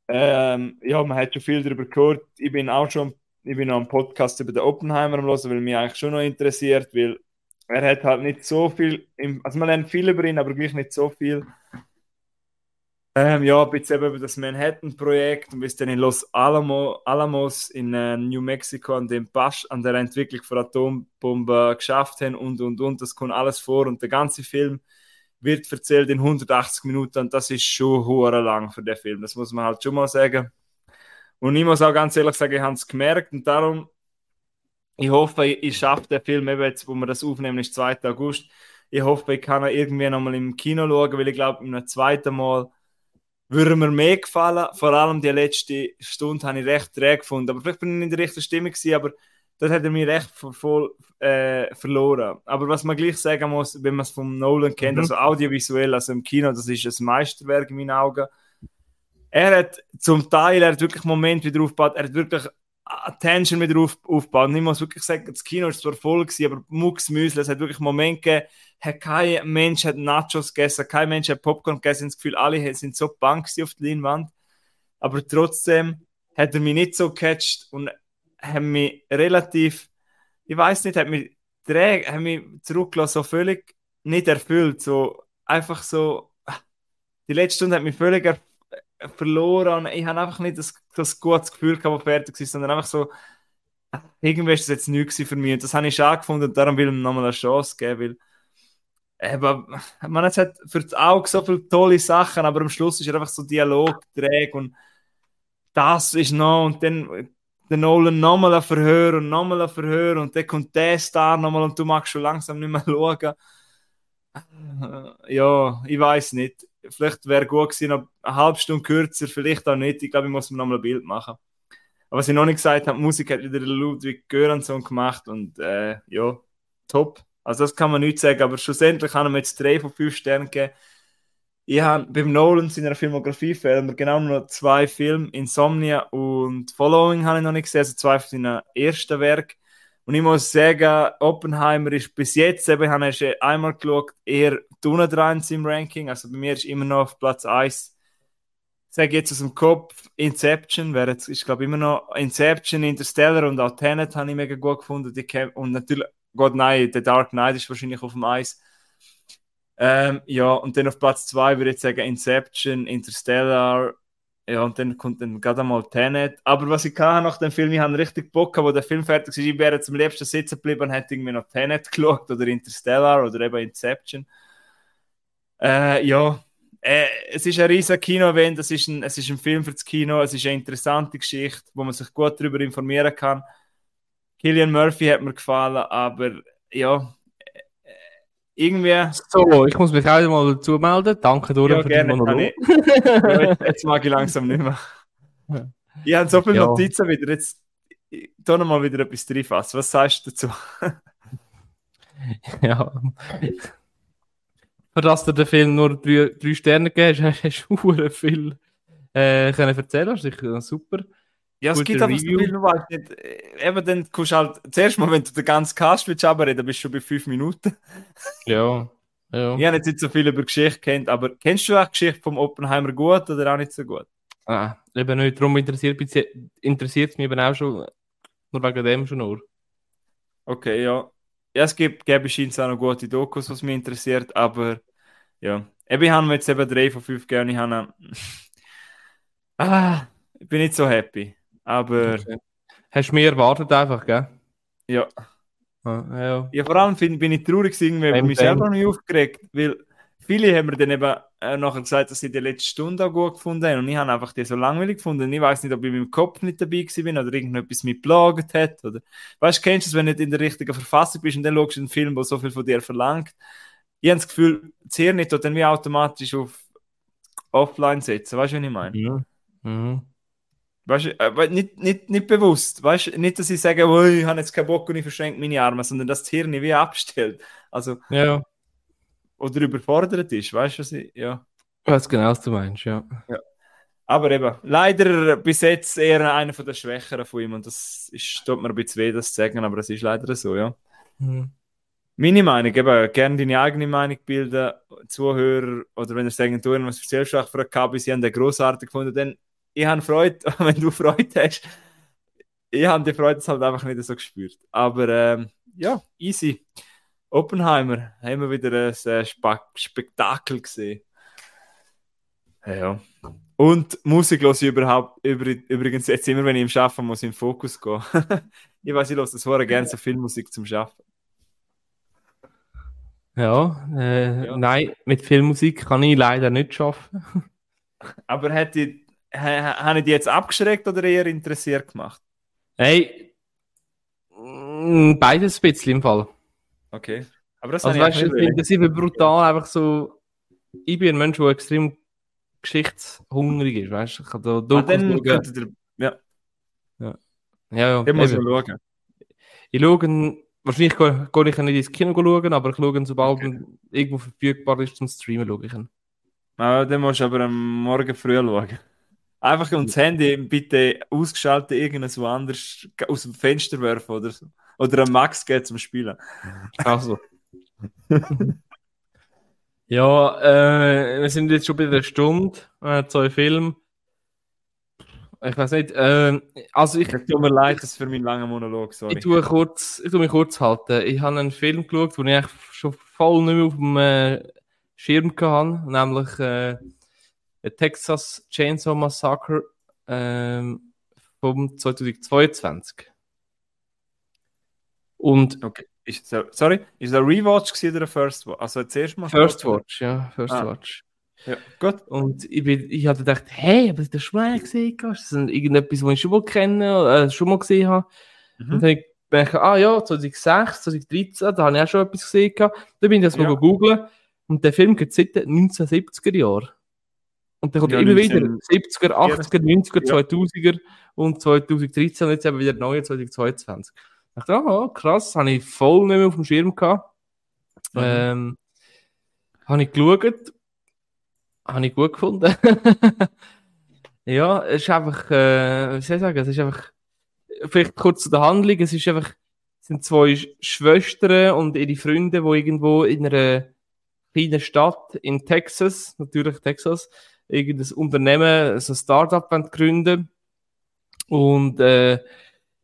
Ähm, ja, man hat schon viel darüber gehört. Ich bin auch schon, ich bin noch am Podcast über den Oppenheimer am hören, weil mich eigentlich schon noch interessiert, weil er hat halt nicht so viel, im, also man lernt viel über ihn, aber gleich nicht so viel. Ähm, ja, ein bisschen über das Manhattan-Projekt und bis dann in Los Alamo, Alamos in äh, New Mexico an, dem Basch, an der Entwicklung von Atombomben geschafft haben und und und. Das kommt alles vor und der ganze Film wird erzählt in 180 Minuten und das ist schon hure lang für den Film. Das muss man halt schon mal sagen. Und ich muss auch ganz ehrlich sagen, ich habe es gemerkt und darum, ich hoffe, ich, ich schaffe den Film eben jetzt, wo wir das aufnehmen, ist 2. August. Ich hoffe, ich kann ihn irgendwie nochmal im Kino schauen, weil ich glaube, im zweiten Mal würde mir mehr gefallen. Vor allem die letzte Stunde habe ich recht träge gefunden. Aber vielleicht bin ich nicht in der richtigen Stimmung gewesen, aber das hat er mich recht voll äh, verloren. Aber was man gleich sagen muss, wenn man es vom Nolan kennt, mhm. also audiovisuell, also im Kino, das ist ein Meisterwerk in meinen Augen. Er hat zum Teil, er hat wirklich Momente wieder aufgebaut, er hat wirklich Attention wieder auf, aufgebaut. Und ich muss wirklich sagen, das Kino ist zwar voll gewesen, aber Mucks Müsli, es hat wirklich Momente gegeben, kein Mensch hat Nachos gegessen, kein Mensch hat Popcorn gegessen, das Gefühl, alle sind so bang auf der Leinwand. Aber trotzdem hat er mich nicht so gecatcht und hat mich relativ, ich weiß nicht, hat mich, hat mich zurückgelassen, so völlig nicht erfüllt. So einfach so, die letzte Stunde hat mich völlig erfüllt verloren ich habe einfach nicht das, das gutes Gefühl gehabt, fertig ist, sondern einfach so, irgendwie ist das jetzt nichts für mich und das habe ich schon gefunden und darum will ich ihm nochmal eine Chance geben, weil aber man hat halt für das Auge so viele tolle Sachen, aber am Schluss ist er einfach so Dialog träge und das ist noch und dann der Nolan nochmal ein Verhör und nochmal ein Verhör und dann kommt der Star nochmal und du magst schon langsam nicht mehr schauen. Ja, ich weiß nicht vielleicht wäre gut gewesen, noch eine halbe Stunde kürzer, vielleicht auch nicht. Ich glaube, ich muss mir noch mal ein Bild machen. Aber was ich noch nicht gesagt habe, Musik hat wieder Ludwig Göransson gemacht und äh, ja, top. Also das kann man nicht sagen, aber schlussendlich haben wir jetzt drei von fünf Sternen gegeben. Ich habe beim Nolan seiner Filmografie fehlen mir genau nur zwei Filme, Insomnia und Following habe ich noch nicht gesehen, also zwei von seinen ersten Werken. Und ich muss sagen, Oppenheimer ist bis jetzt, eben, ich habe einmal geschaut, eher unten dran im Ranking. Also bei mir ist immer noch auf Platz 1. Ich sage jetzt aus dem Kopf Inception, wäre jetzt, ich glaube immer noch Inception, Interstellar und auch Tenet habe ich mega gut gefunden. Die und natürlich, Gott nein, The Dark Knight ist wahrscheinlich auf dem Eis. Ähm, ja, und dann auf Platz 2 würde ich sagen Inception, Interstellar, ja, und dann kommt dann gerade einmal Tenet. Aber was ich kann nach dem Film, ich habe richtig Bock, wo der Film fertig ist. Ich wäre zum liebsten sitzen geblieben und hätte irgendwie noch Tenet geschaut oder Interstellar oder eben Inception. Äh, ja, äh, es ist ein riesiger Kino-Event, es, ist ein, es ist ein Film für das Kino, es ist eine interessante Geschichte, wo man sich gut darüber informieren kann. Killian Murphy hat mir gefallen, aber ja, irgendwie. So, ich muss mich auch mal dazu melden. Danke, Dora, ja, für gerne, Monolog. Ich, jetzt mag ich langsam nicht mehr. Ich habe so viele ja. Notizen wieder. Jetzt da noch mal wieder etwas reinfassen. Was sagst du dazu? ja. Für das du den Film nur drei, drei Sterne gegeben hast, hast du viel äh, können erzählen. Das ist super. Ja, es gibt einfach so viel, du weißt nicht. Äh, eben, dann kommst du halt, zuerst mal, wenn du den ganzen Cast willst, reden, bist du schon bei fünf Minuten. Ja. ja. Ich habe jetzt nicht so viel über Geschichte kennt, aber kennst du auch Geschichte vom Oppenheimer gut oder auch nicht so gut? Ah, eben nicht. Darum interessiert, interessiert es mich eben auch schon, nur wegen dem schon nur. Okay, ja. Ja, es gibt, gäbe scheint auch noch gute Dokus, was mich interessiert, aber ja. Eben, ich habe jetzt eben drei von fünf gegeben ich habe. ah, ich bin nicht so happy. Aber. Okay. Hast du mehr erwartet einfach, gell? Ja. Ah, ja. ja, vor allem find, bin ich traurig, irgendwie, weil mich selber noch nicht aufgeregt weil viele haben mir dann eben äh, nachher gesagt, dass sie die letzte Stunde auch gut gefunden haben und ich habe einfach die so langweilig gefunden. Ich weiß nicht, ob ich mit dem Kopf nicht dabei bin oder irgendetwas mit belagert hat. Oder, weißt du, kennst du es, wenn du nicht in der richtigen Verfassung bist und dann schaust du einen Film, der so viel von dir verlangt. Ich habe das Gefühl, das Hirn nicht dann wie automatisch auf offline setzen. Weißt du, was ich meine? Ja. Mhm. Weißt du, äh, nicht, nicht, nicht bewusst. Weißt du, nicht, dass ich sage, oh, ich habe jetzt keinen Bock und ich verschränke meine Arme, sondern dass das Hirn wie abstellt. Also, ja. Oder überfordert ist. Weißt du, was ich, ja. Weiß genau, was du meinst, ja. ja. Aber eben, leider bis jetzt eher einer der Schwächeren von ihm und das ist, tut mir ein bisschen weh, das zu sagen, aber es ist leider so, ja. Mhm. Meine Meinung, eben, gerne deine eigene Meinung bilden, Zuhörer oder wenn ihr sagen, du was erzählst du für KB, sie haben den großartig gefunden, dann ich habe Freude, wenn du Freude hast. Ich habe die Freude halt einfach nicht so gespürt. Aber ähm, ja, easy. Oppenheimer, haben wir wieder ein äh, Spektakel gesehen. Ja. Und Musik höre ich überhaupt, übrigens jetzt immer, wenn ich im Schaffen muss, in den Fokus gehen. ich weiß, ich höre das vorher gerne so viel Musik zum Schaffen. Ja, äh, ja, nein, mit Filmmusik kann ich leider nicht schaffen. Aber hätte habe ich die jetzt abgeschreckt oder eher interessiert gemacht? Hey, mm, beides ein bisschen im Fall. Okay. Aber das also, weißt, ich finde das ist brutal, einfach so. Ich bin ein Mensch, der extrem geschichtshungrig ist, weißt du? Ich kann da ah, dann schauen. Ja. Ja, ja. ja muss man schauen. Ich schaue, wahrscheinlich gehe ich nicht ins Kino schauen, aber ich schaue, sobald okay. irgendwo verfügbar ist zum Streamen, schaue ich ihn. Ah, dann musst du aber am Morgen früh schauen. Einfach und das Handy bitte ausgeschaltet, irgendwas woanders aus dem Fenster werfen oder so. Oder ein Max geht zum Spielen. Also. ja, äh, wir sind jetzt schon bei einer Stunde, äh, zwei Filme. Ich weiß nicht, äh, also ich... Tut mir leid, das ist für meinen langen Monolog, sorry. Ich tue, kurz, ich tue mich kurz halten. Ich habe einen Film geschaut, den ich schon voll nicht mehr auf dem äh, Schirm hatte, nämlich... Texas Chainsaw Massacre ähm, vom 2022. Und okay. Ist der, sorry, ist der Rewatch oder der First Watch? Also zuerst mal. First Watch, ja, First ah. Watch. Ja, gut. Und ich, bin, ich hatte gedacht, hey, aber das schon mal gesehen? Ist das irgendetwas, was ich schon mal kenne, äh, schon mal gesehen habe? Mhm. Und dann ich gedacht, ah ja, 2006, 2013, da habe ich auch schon etwas gesehen. Dann bin ich das ja. mal googeln und der Film geht seit den 1970er Jahren. Und dann kommt ja, immer wieder 70er, 80er, 90er, ja. 2000er und 2013 und jetzt eben wieder neu 2022. Ich dachte, oh, krass, habe ich voll nicht mehr auf dem Schirm gehabt. Mhm. Ähm, habe ich geschaut, habe ich gut gefunden. ja, es ist einfach, äh, wie soll ich sagen, es ist einfach, vielleicht kurz zu der Handlung, es ist einfach, es sind zwei Schwestern und ihre Freunde, die irgendwo in einer kleinen Stadt in Texas, natürlich Texas, irgendein Unternehmen, also ein Startup gründen und äh,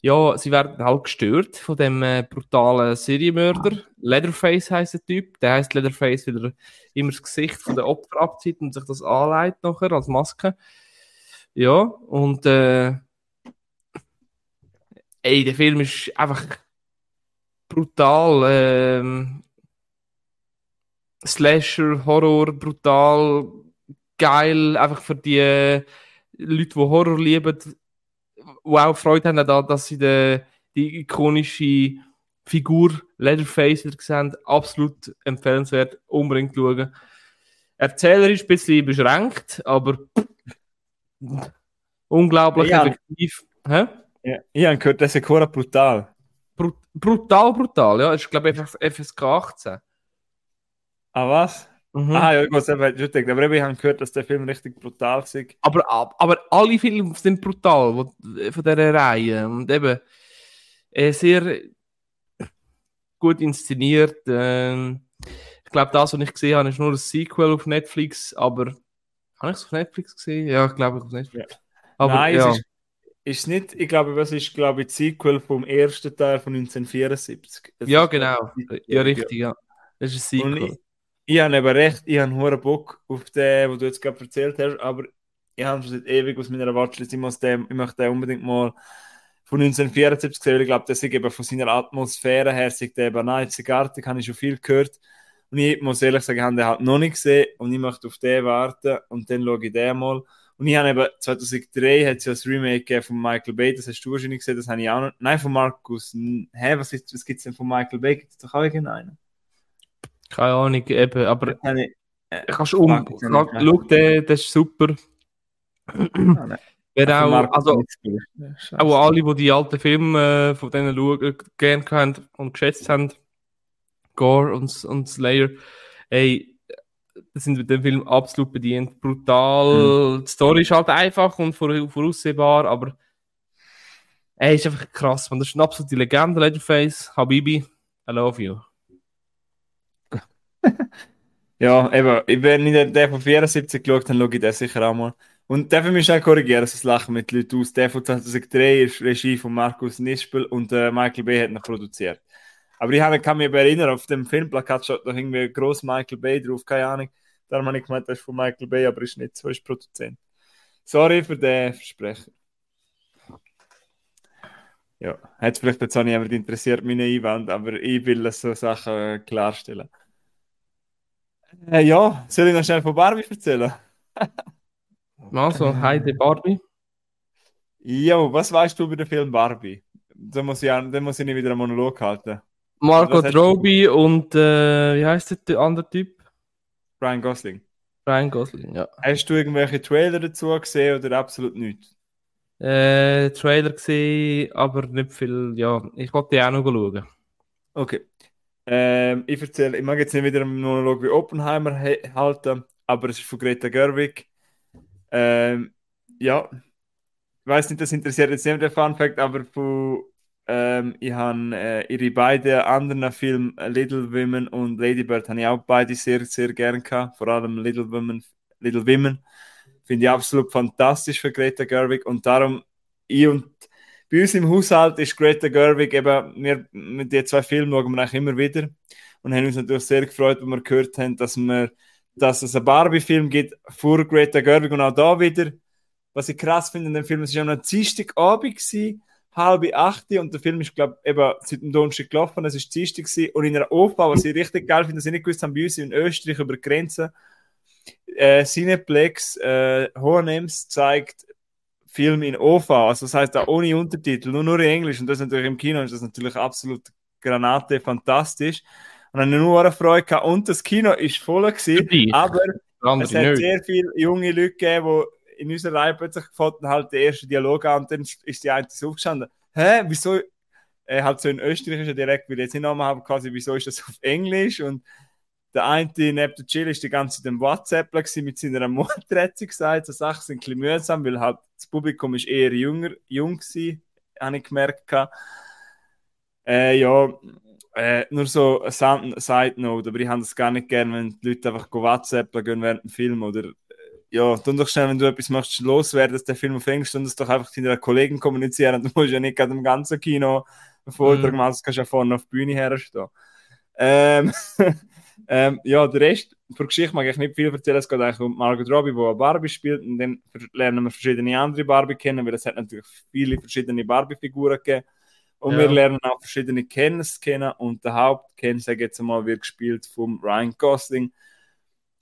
ja, sie werden halt gestört von dem äh, brutalen Serienmörder. Leatherface heißt der Typ. Der heißt Leatherface, weil er immer das Gesicht von der Opfer abzieht und sich das anleitet nachher als Maske. Ja, und äh, ey, der Film ist einfach brutal. Ähm, Slasher, Horror, brutal, geil, einfach für die Leute, die Horror lieben, die auch Freude haben daran, dass sie die, die ikonische Figur Leatherface wieder sehen. Absolut empfehlenswert, unbedingt schauen. Erzähler ist ein bisschen beschränkt, aber unglaublich ja. effektiv. Hä? Ja, ich habe gehört, das ist brutal. Brut brutal, brutal, ja. Das ist, glaube ich, FSK 18. Ah, was? Mhm. Ah, ja, ich muss eben schon denken. Aber ich habe gehört, dass der Film richtig brutal ist. Aber, aber alle Filme sind brutal wo, von dieser Reihe. Und eben äh, sehr gut inszeniert. Äh, ich glaube, das, was ich gesehen habe, ist nur ein Sequel auf Netflix. Aber habe ich es auf Netflix gesehen? Ja, ich glaube, auf Netflix. Ja. Aber, Nein, ja. es ist, ist nicht, ich glaube, was ist, glaube ich, Sequel vom ersten Teil von 1974. Das ja, genau. Ja, richtig, ja. Das ist ein Sequel ich habe eben recht, ich habe einen Bock auf den, was du jetzt gerade erzählt hast, aber ich habe schon seit ewig aus meiner Watchlist, ich, muss den, ich möchte den unbedingt mal von 1974 sehen, ich glaube, das ist eben von seiner Atmosphäre her, sich der eben einzigartig, habe ich schon viel gehört. Und ich muss ehrlich sagen, ich habe den halt noch nicht gesehen und ich möchte auf den warten und dann schaue ich den mal. Und ich habe eben 2003 hat es ja das Remake von Michael Bay, das hast du wahrscheinlich gesehen, das habe ich auch noch. Nein, von Markus. Hä, was, was gibt es denn von Michael Bay? Gibt es doch auch irgendeinen? Keine Ahnung, eben, aber ich, äh, kannst um, kann, schau, der, das ist super. Ah, Wer auch, also, auch alle, die die alten Filme äh, von denen schauen, gerne haben und geschätzt haben, Gore und, und Slayer, ey, sind mit dem Film absolut bedient. Brutal. Mhm. Die Story ist halt einfach und voraussehbar, aber er ist einfach krass, man. Das ist eine absolute Legende, Leatherface. Habibi, I love you. Ja, eben, wenn ich den von 74 geschaut habe, schaue ich den sicher auch mal. Und darf ich mich schnell korrigieren, das Lachen mit Leuten aus. Der von 2003 ist Regie von Markus Nispel und äh, Michael Bay hat ihn produziert. Aber ich kann mich erinnern, auf dem Filmplakat schaut noch irgendwie groß Michael Bay drauf, keine Ahnung. Darum habe ich gemeint, das ist von Michael Bay, aber ist nicht so, ist Produzent. Sorry für den Versprechen. Ja, hat vielleicht jetzt auch nicht jemand interessiert, meine Einwand, aber ich will so Sachen äh, klarstellen. Äh, ja, soll ich noch schnell von Barbie erzählen? Also, Heide Barbie. Ja, was weißt du über den Film Barbie? Da muss ich, da muss ich nicht wieder einen Monolog halten. Margot Robbie und äh, wie heißt der andere Typ? Ryan Gosling. Ryan Gosling, ja. Hast du irgendwelche Trailer dazu gesehen oder absolut nichts? Äh, Trailer gesehen, aber nicht viel. Ja, ich wollte die auch noch schauen. Okay. Ähm, ich erzähle, ich mag jetzt nicht wieder einen Monolog wie Oppenheimer halten, aber es ist von Greta Gerwig. Ähm, ja, ich weiß nicht, das interessiert jetzt nicht der Fun Fact, aber von, ähm, ich habe äh, ihre beiden anderen Filme Little Women und Lady Bird habe ich auch beide sehr, sehr gern gehabt. Vor allem Little Women, Little Women finde ich absolut fantastisch für Greta Gerwig und darum ich und bei uns im Haushalt ist Greta Gerwig eben, wir, mit den zwei Filmen schauen wir eigentlich immer wieder. Und haben uns natürlich sehr gefreut, wenn wir gehört haben, dass wir dass es einen Barbie-Film gibt vor Greta Gerwig und auch da wieder. Was ich krass finde in dem Film, es war am Dienstagabend, gewesen, halb acht. Und der Film ist, glaube ich, eben seit dem Donnerstag gelaufen, es war Dienstag und in einer OFA, was ich richtig geil finde, dass ich nicht gewusst habe, bei uns in Österreich über die Grenze, äh, Cineplex äh, Hohenems zeigt Film in OFA, also das heißt auch ohne Untertitel, nur, nur in Englisch und das natürlich im Kino ist das natürlich absolut Granate, fantastisch. Und dann nur eine Freude gehabt. Und das Kino ist voll gewesen, aber es hat nicht. sehr viele junge Leute gegeben, die in unserer Reihe plötzlich gefunden halt den ersten Dialog an und dann ist die eine so aufgestanden. Hä, wieso? Er hat so in österreichischer Direkt, weil ich jetzt nicht nochmal habe, quasi, wieso ist das auf Englisch? Und der eine neben der Chill ist die ganze Zeit im WhatsApp mit seiner Mutter, hat sie gesagt. So Sachen sind ein bisschen mühsam, weil halt das Publikum ist eher jünger, jung war, habe ich gemerkt. Äh, ja, äh, nur so eine Side Note, aber ich habe das gar nicht gerne, wenn die Leute einfach WhatsApp gehen während dem Film oder äh, ja, dann doch schnell, wenn du etwas machst, loswerden, dass der Film auf Englisch, dann das doch einfach deiner Kollegen kommunizieren. Du musst ja nicht gerade im ganzen Kino einen Vortrag mhm. machen, das kannst du ja vorne auf die Bühne herstehen. Ähm, ähm, ja, der Rest von Geschichte mag ich nicht viel erzählen. Es geht eigentlich um Margot Robbie, die eine Barbie spielt und dann lernen wir verschiedene andere Barbie kennen, weil es hat natürlich viele verschiedene Barbie-Figuren gegeben. Und ja. wir lernen auch verschiedene Kenns kennen und der Hauptkenn, sage jetzt mal, wird gespielt von Ryan Gosling.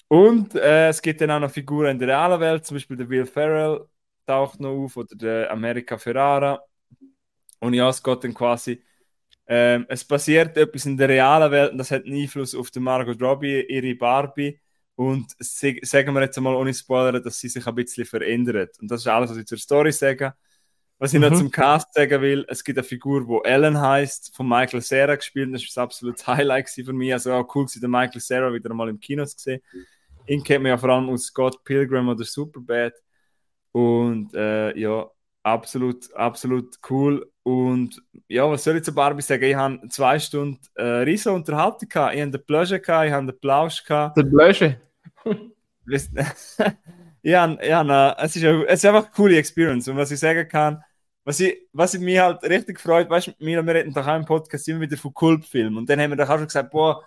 Und äh, es gibt dann auch noch Figuren in der realen Welt, zum Beispiel der Will Ferrell taucht noch auf oder der America Ferrara. Und ja, es geht dann quasi, ähm, es passiert etwas in der realen Welt und das hat einen Einfluss auf die Margot Robbie, ihre Barbie. Und sagen wir jetzt einmal ohne Spoiler, dass sie sich ein bisschen verändert. Und das ist alles, was ich zur Story sage. Was ich mhm. noch zum Cast sagen will, es gibt eine Figur, die Ellen heißt, von Michael Cera gespielt. Das war ein absolutes Highlight für mich. Also auch cool, den Michael Cera wieder mal im Kino zu sehen. Ihn kennt man ja vor allem aus Scott Pilgrim oder Superbad. Und äh, ja, absolut, absolut cool. Und ja, was soll ich zu Barbie sagen? Ich habe zwei Stunden äh, riesen Unterhaltung gehabt. Ich habe den Pleasure gehabt, ich habe den Plausch gehabt. Den Pleasure? ja, ja, es, ist, es ist einfach eine coole Experience. Und was ich sagen kann, was ich, was ich mich halt richtig freut, weißt du, wir, wir reden doch auch im Podcast immer wieder von Kultfilmen. Und dann haben wir doch auch schon gesagt, boah,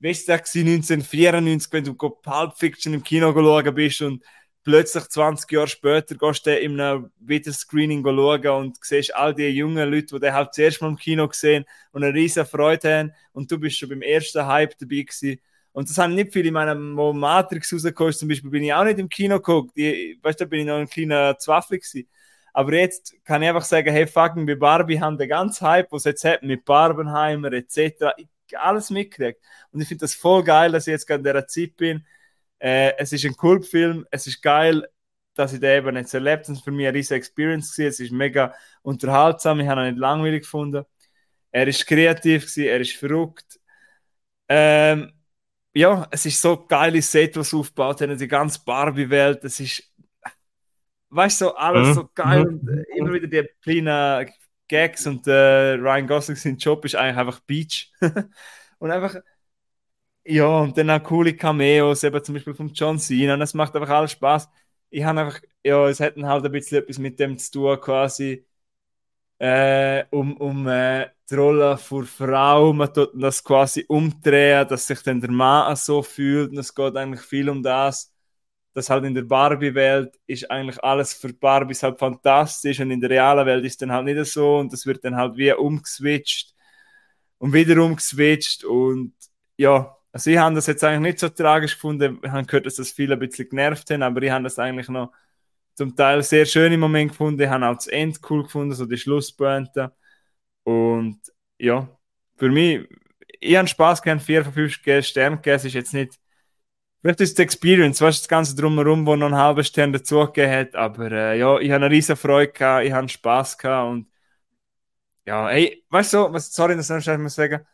weißt du, 1994, wenn du Pulp Fiction im Kino schauen bist und plötzlich 20 Jahre später gehst du in einem Videoscreening schauen und siehst all die jungen Leute, die den halt zuerst mal im Kino gesehen und eine riesige Freude haben und du bist schon beim ersten Hype dabei gewesen. Und das haben nicht viele, in meinem Matrix rausgekommen zum Beispiel, bin ich auch nicht im Kino geguckt. weißt du, da bin ich noch ein kleiner Zwaffel gewesen. Aber jetzt kann ich einfach sagen, hey, fucking, bei Barbie haben den ganzen Hype, was jetzt hat mit Barbenheimer etc., alles mitgekriegt. Und ich finde das voll geil, dass ich jetzt gerade in dieser Zeit bin. Äh, es ist ein Kultfilm, es ist geil, dass ich den eben jetzt erlebt habe. Es war für mich eine riesige Experience. Gewesen. Es ist mega unterhaltsam, ich habe ihn nicht langweilig gefunden. Er ist kreativ, gewesen, er ist verrückt. Ähm, ja, es ist so ein geiles Set, was aufgebaut haben, die ganze Barbie-Welt, es ist, weißt du, so alles Mhm. so geil Mhm. und äh, immer wieder die kleinen Gags und äh, Ryan Gosling, sein Job ist eigentlich einfach Beach. und einfach, ja, und dann auch coole Cameos, eben zum Beispiel von John Cena, und es macht einfach alles Spaß. Ich habe einfach, ja, es hätten halt ein bisschen etwas mit dem zu tun, quasi, äh, um, um äh, die Rolle für Frau, man tut das quasi umdrehen, dass sich dann der Mann so fühlt, und es geht eigentlich viel um das, dass halt in der Barbie-Welt ist eigentlich alles für Barbies halt fantastisch und in der realen Welt ist dann halt nicht so. Und das wird dann halt wie umgeswitcht und wieder umgeswitcht und ja, also ich habe das jetzt eigentlich nicht so tragisch gefunden, ich habe gehört, dass das viele ein bisschen genervt haben, aber ich habe das eigentlich noch zum Teil sehr schön im Moment gefunden, ich habe auch das Ende cool gefunden, so die Schlusspointe und ja, für mich, ich habe Spaß gehabt, 4 von 5 Sternen gegeben, es ist jetzt nicht Vielleicht ist die Experience, du, das Ganze drumherum, wo noch einen halben Stern dazugegeben hat. Aber äh, ja, ich habe eine riesen Freude gehabt, ich habe Spaß gehabt und ja, ey, weißt du, was, sorry, das muss ich sagen.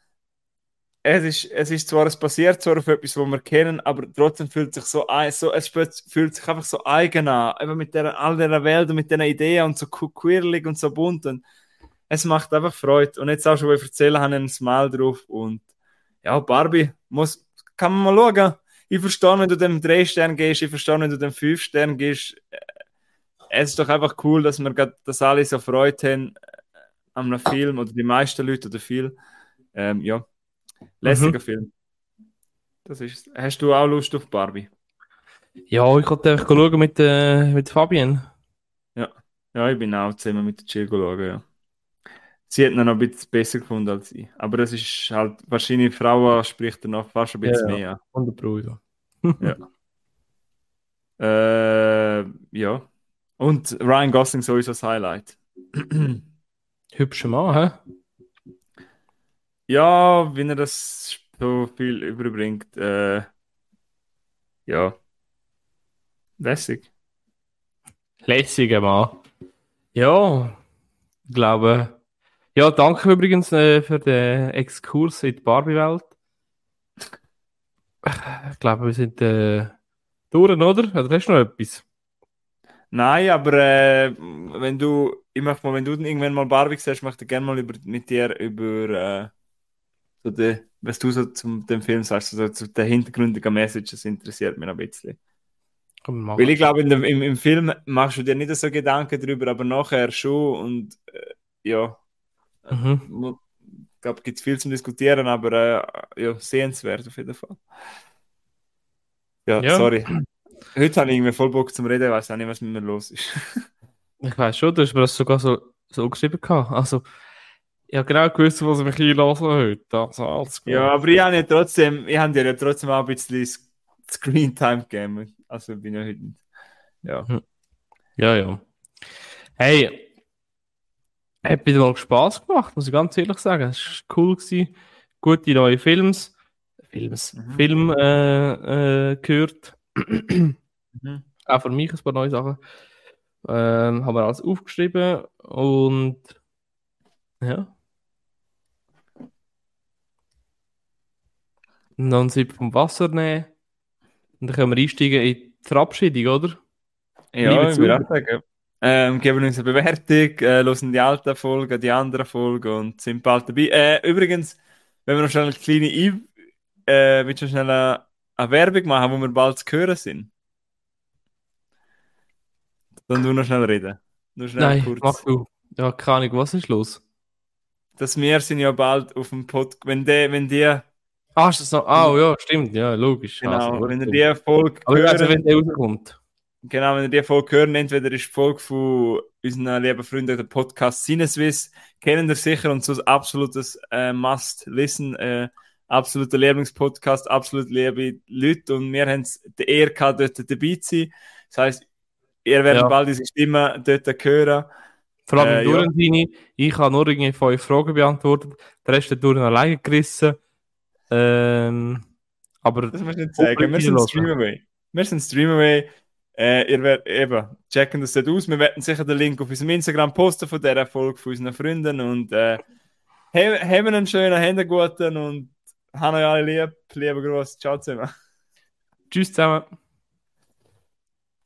Es ist, es ist zwar, es basiert zwar auf etwas, was wir kennen, aber trotzdem fühlt sich so, so es fühlt sich einfach so eigen an, eben mit der, all dieser Welt und mit diesen Ideen und so queerlig und so bunt und es macht einfach Freude. Und jetzt auch schon, wo ich erzähle, habe ich ein Smile drauf und ja, Barbie, muss, kann man mal schauen. Ich verstehe, wenn du dem 3 Stern gehst, ich verstehe, wenn du dem 5 Stern gehst. Äh, Es ist doch einfach cool, dass wir grad, dass alle so Freude haben an einem Film oder die meisten Leute oder viel. Ähm, ja, lässiger Film. Das ist. Hast du auch Lust auf Barbie? Ja, ich wollte einfach schauen mit, äh, mit Fabian. Ja, ich bin auch zusammen mit der Jill schauen, ja. Sie hat ihn noch ein bisschen besser gefunden als ich. Aber das ist halt, wahrscheinlich Frauen spricht er noch fast ein bisschen Ja, mehr an. Und der Bruder. Äh, ja. Und Ryan Gosling sowieso das Highlight. Hübscher Mann, hä? Ja, wenn er das so viel überbringt, äh, ja. Lässig. Lässiger Mann. Ja, ich glaube. Ja, danke übrigens äh, für den Exkurs in die Barbie-Welt. Ich glaube, wir sind äh, durch, oder? Oder hast du noch etwas? Nein, aber äh, wenn du, ich möchte mal, wenn du irgendwann mal Barbie siehst, möchte ich gerne mal über, mit dir über äh, so die, was du so zum dem Film sagst, so zu den hintergründigen Messages interessiert mich noch ein bisschen. Weil ich glaube, in dem, im, im Film machst du dir nicht so Gedanken drüber, aber nachher schon und äh, ja, Mhm. ich glaube, gibt es viel zum Diskutieren, aber äh, ja, sehenswert auf jeden Fall. Ja, Ja. sorry. Heute habe ich irgendwie voll Bock zum Reden, ich weiß auch nicht, was mit mir los ist. Ich weiß schon, du hast mir das sogar so, so geschrieben gehabt. Also, ich habe genau gewusst, was ich mich einlassen heute. Also, alles gut. Ja, aber ich habe ja trotzdem, ich habe dir ja trotzdem auch ein bisschen S- Screen-Time gegeben. Also bin ja heute. Ja. Ja, ja. Hey, hat wieder mal Spaß gemacht, muss ich ganz ehrlich sagen. Es war cool gewesen. Gute neue Films. Films. Mhm. Film äh, äh, gehört. Mhm. Auch für mich ein paar neue Sachen. Ähm, haben wir alles aufgeschrieben und ja. Und dann Sipp vom Wasser nehmen. Und dann können wir einsteigen in die Verabschiedung, oder? Ja, ich würde auch sagen. Ähm, geben uns eine Bewertung, äh, hören die alten Folgen, die anderen Folgen und sind bald dabei. Äh, übrigens, wenn wir noch schnell eine kleine Ein äh, willst du schnell eine, eine Werbung machen, wo wir bald zu hören sind? Dann du noch schnell reden. Nur schnell Nein, kurz. mach du. Ja, keine Ahnung, was ist los? Dass wir sind ja bald auf dem Podcast, wenn der, wenn die, Ah, ist das noch? Ah, ja, stimmt, ja, logisch. genau, Also, wenn ihr die Folge Aber also, hören, wenn der rauskommt. Genau, wenn ihr die Folge hören, entweder ist die Folge von unseren lieben Freunden der Podcast Cineswiss, kennen ihr sicher und so ein absolutes äh, Must-Listen, äh, absoluter Lieblingspodcast, absolut liebe Leute und wir haben die Ehre gehabt, dort dabei zu sein. Das heisst, ihr werdet Ja. bald unsere Stimme dort hören. Vor allem Äh, äh, ja. Ich habe nur irgendwie fünf Fragen beantwortet. Der Rest hat Duren alleine gerissen. Ähm, aber Das musst du nicht sagen. Wir sind. Streamaway. Wir sind Streamaway. Äh, ihr werdet eben checken das dort aus. Wir werden sicher den Link auf unserem Instagram posten von dieser Folge von unseren Freunden und äh, haben haben einen schönen, haben einen guten und Haben euch alle lieb. Lieber Gruß. Ciao zusammen. Tschüss zusammen.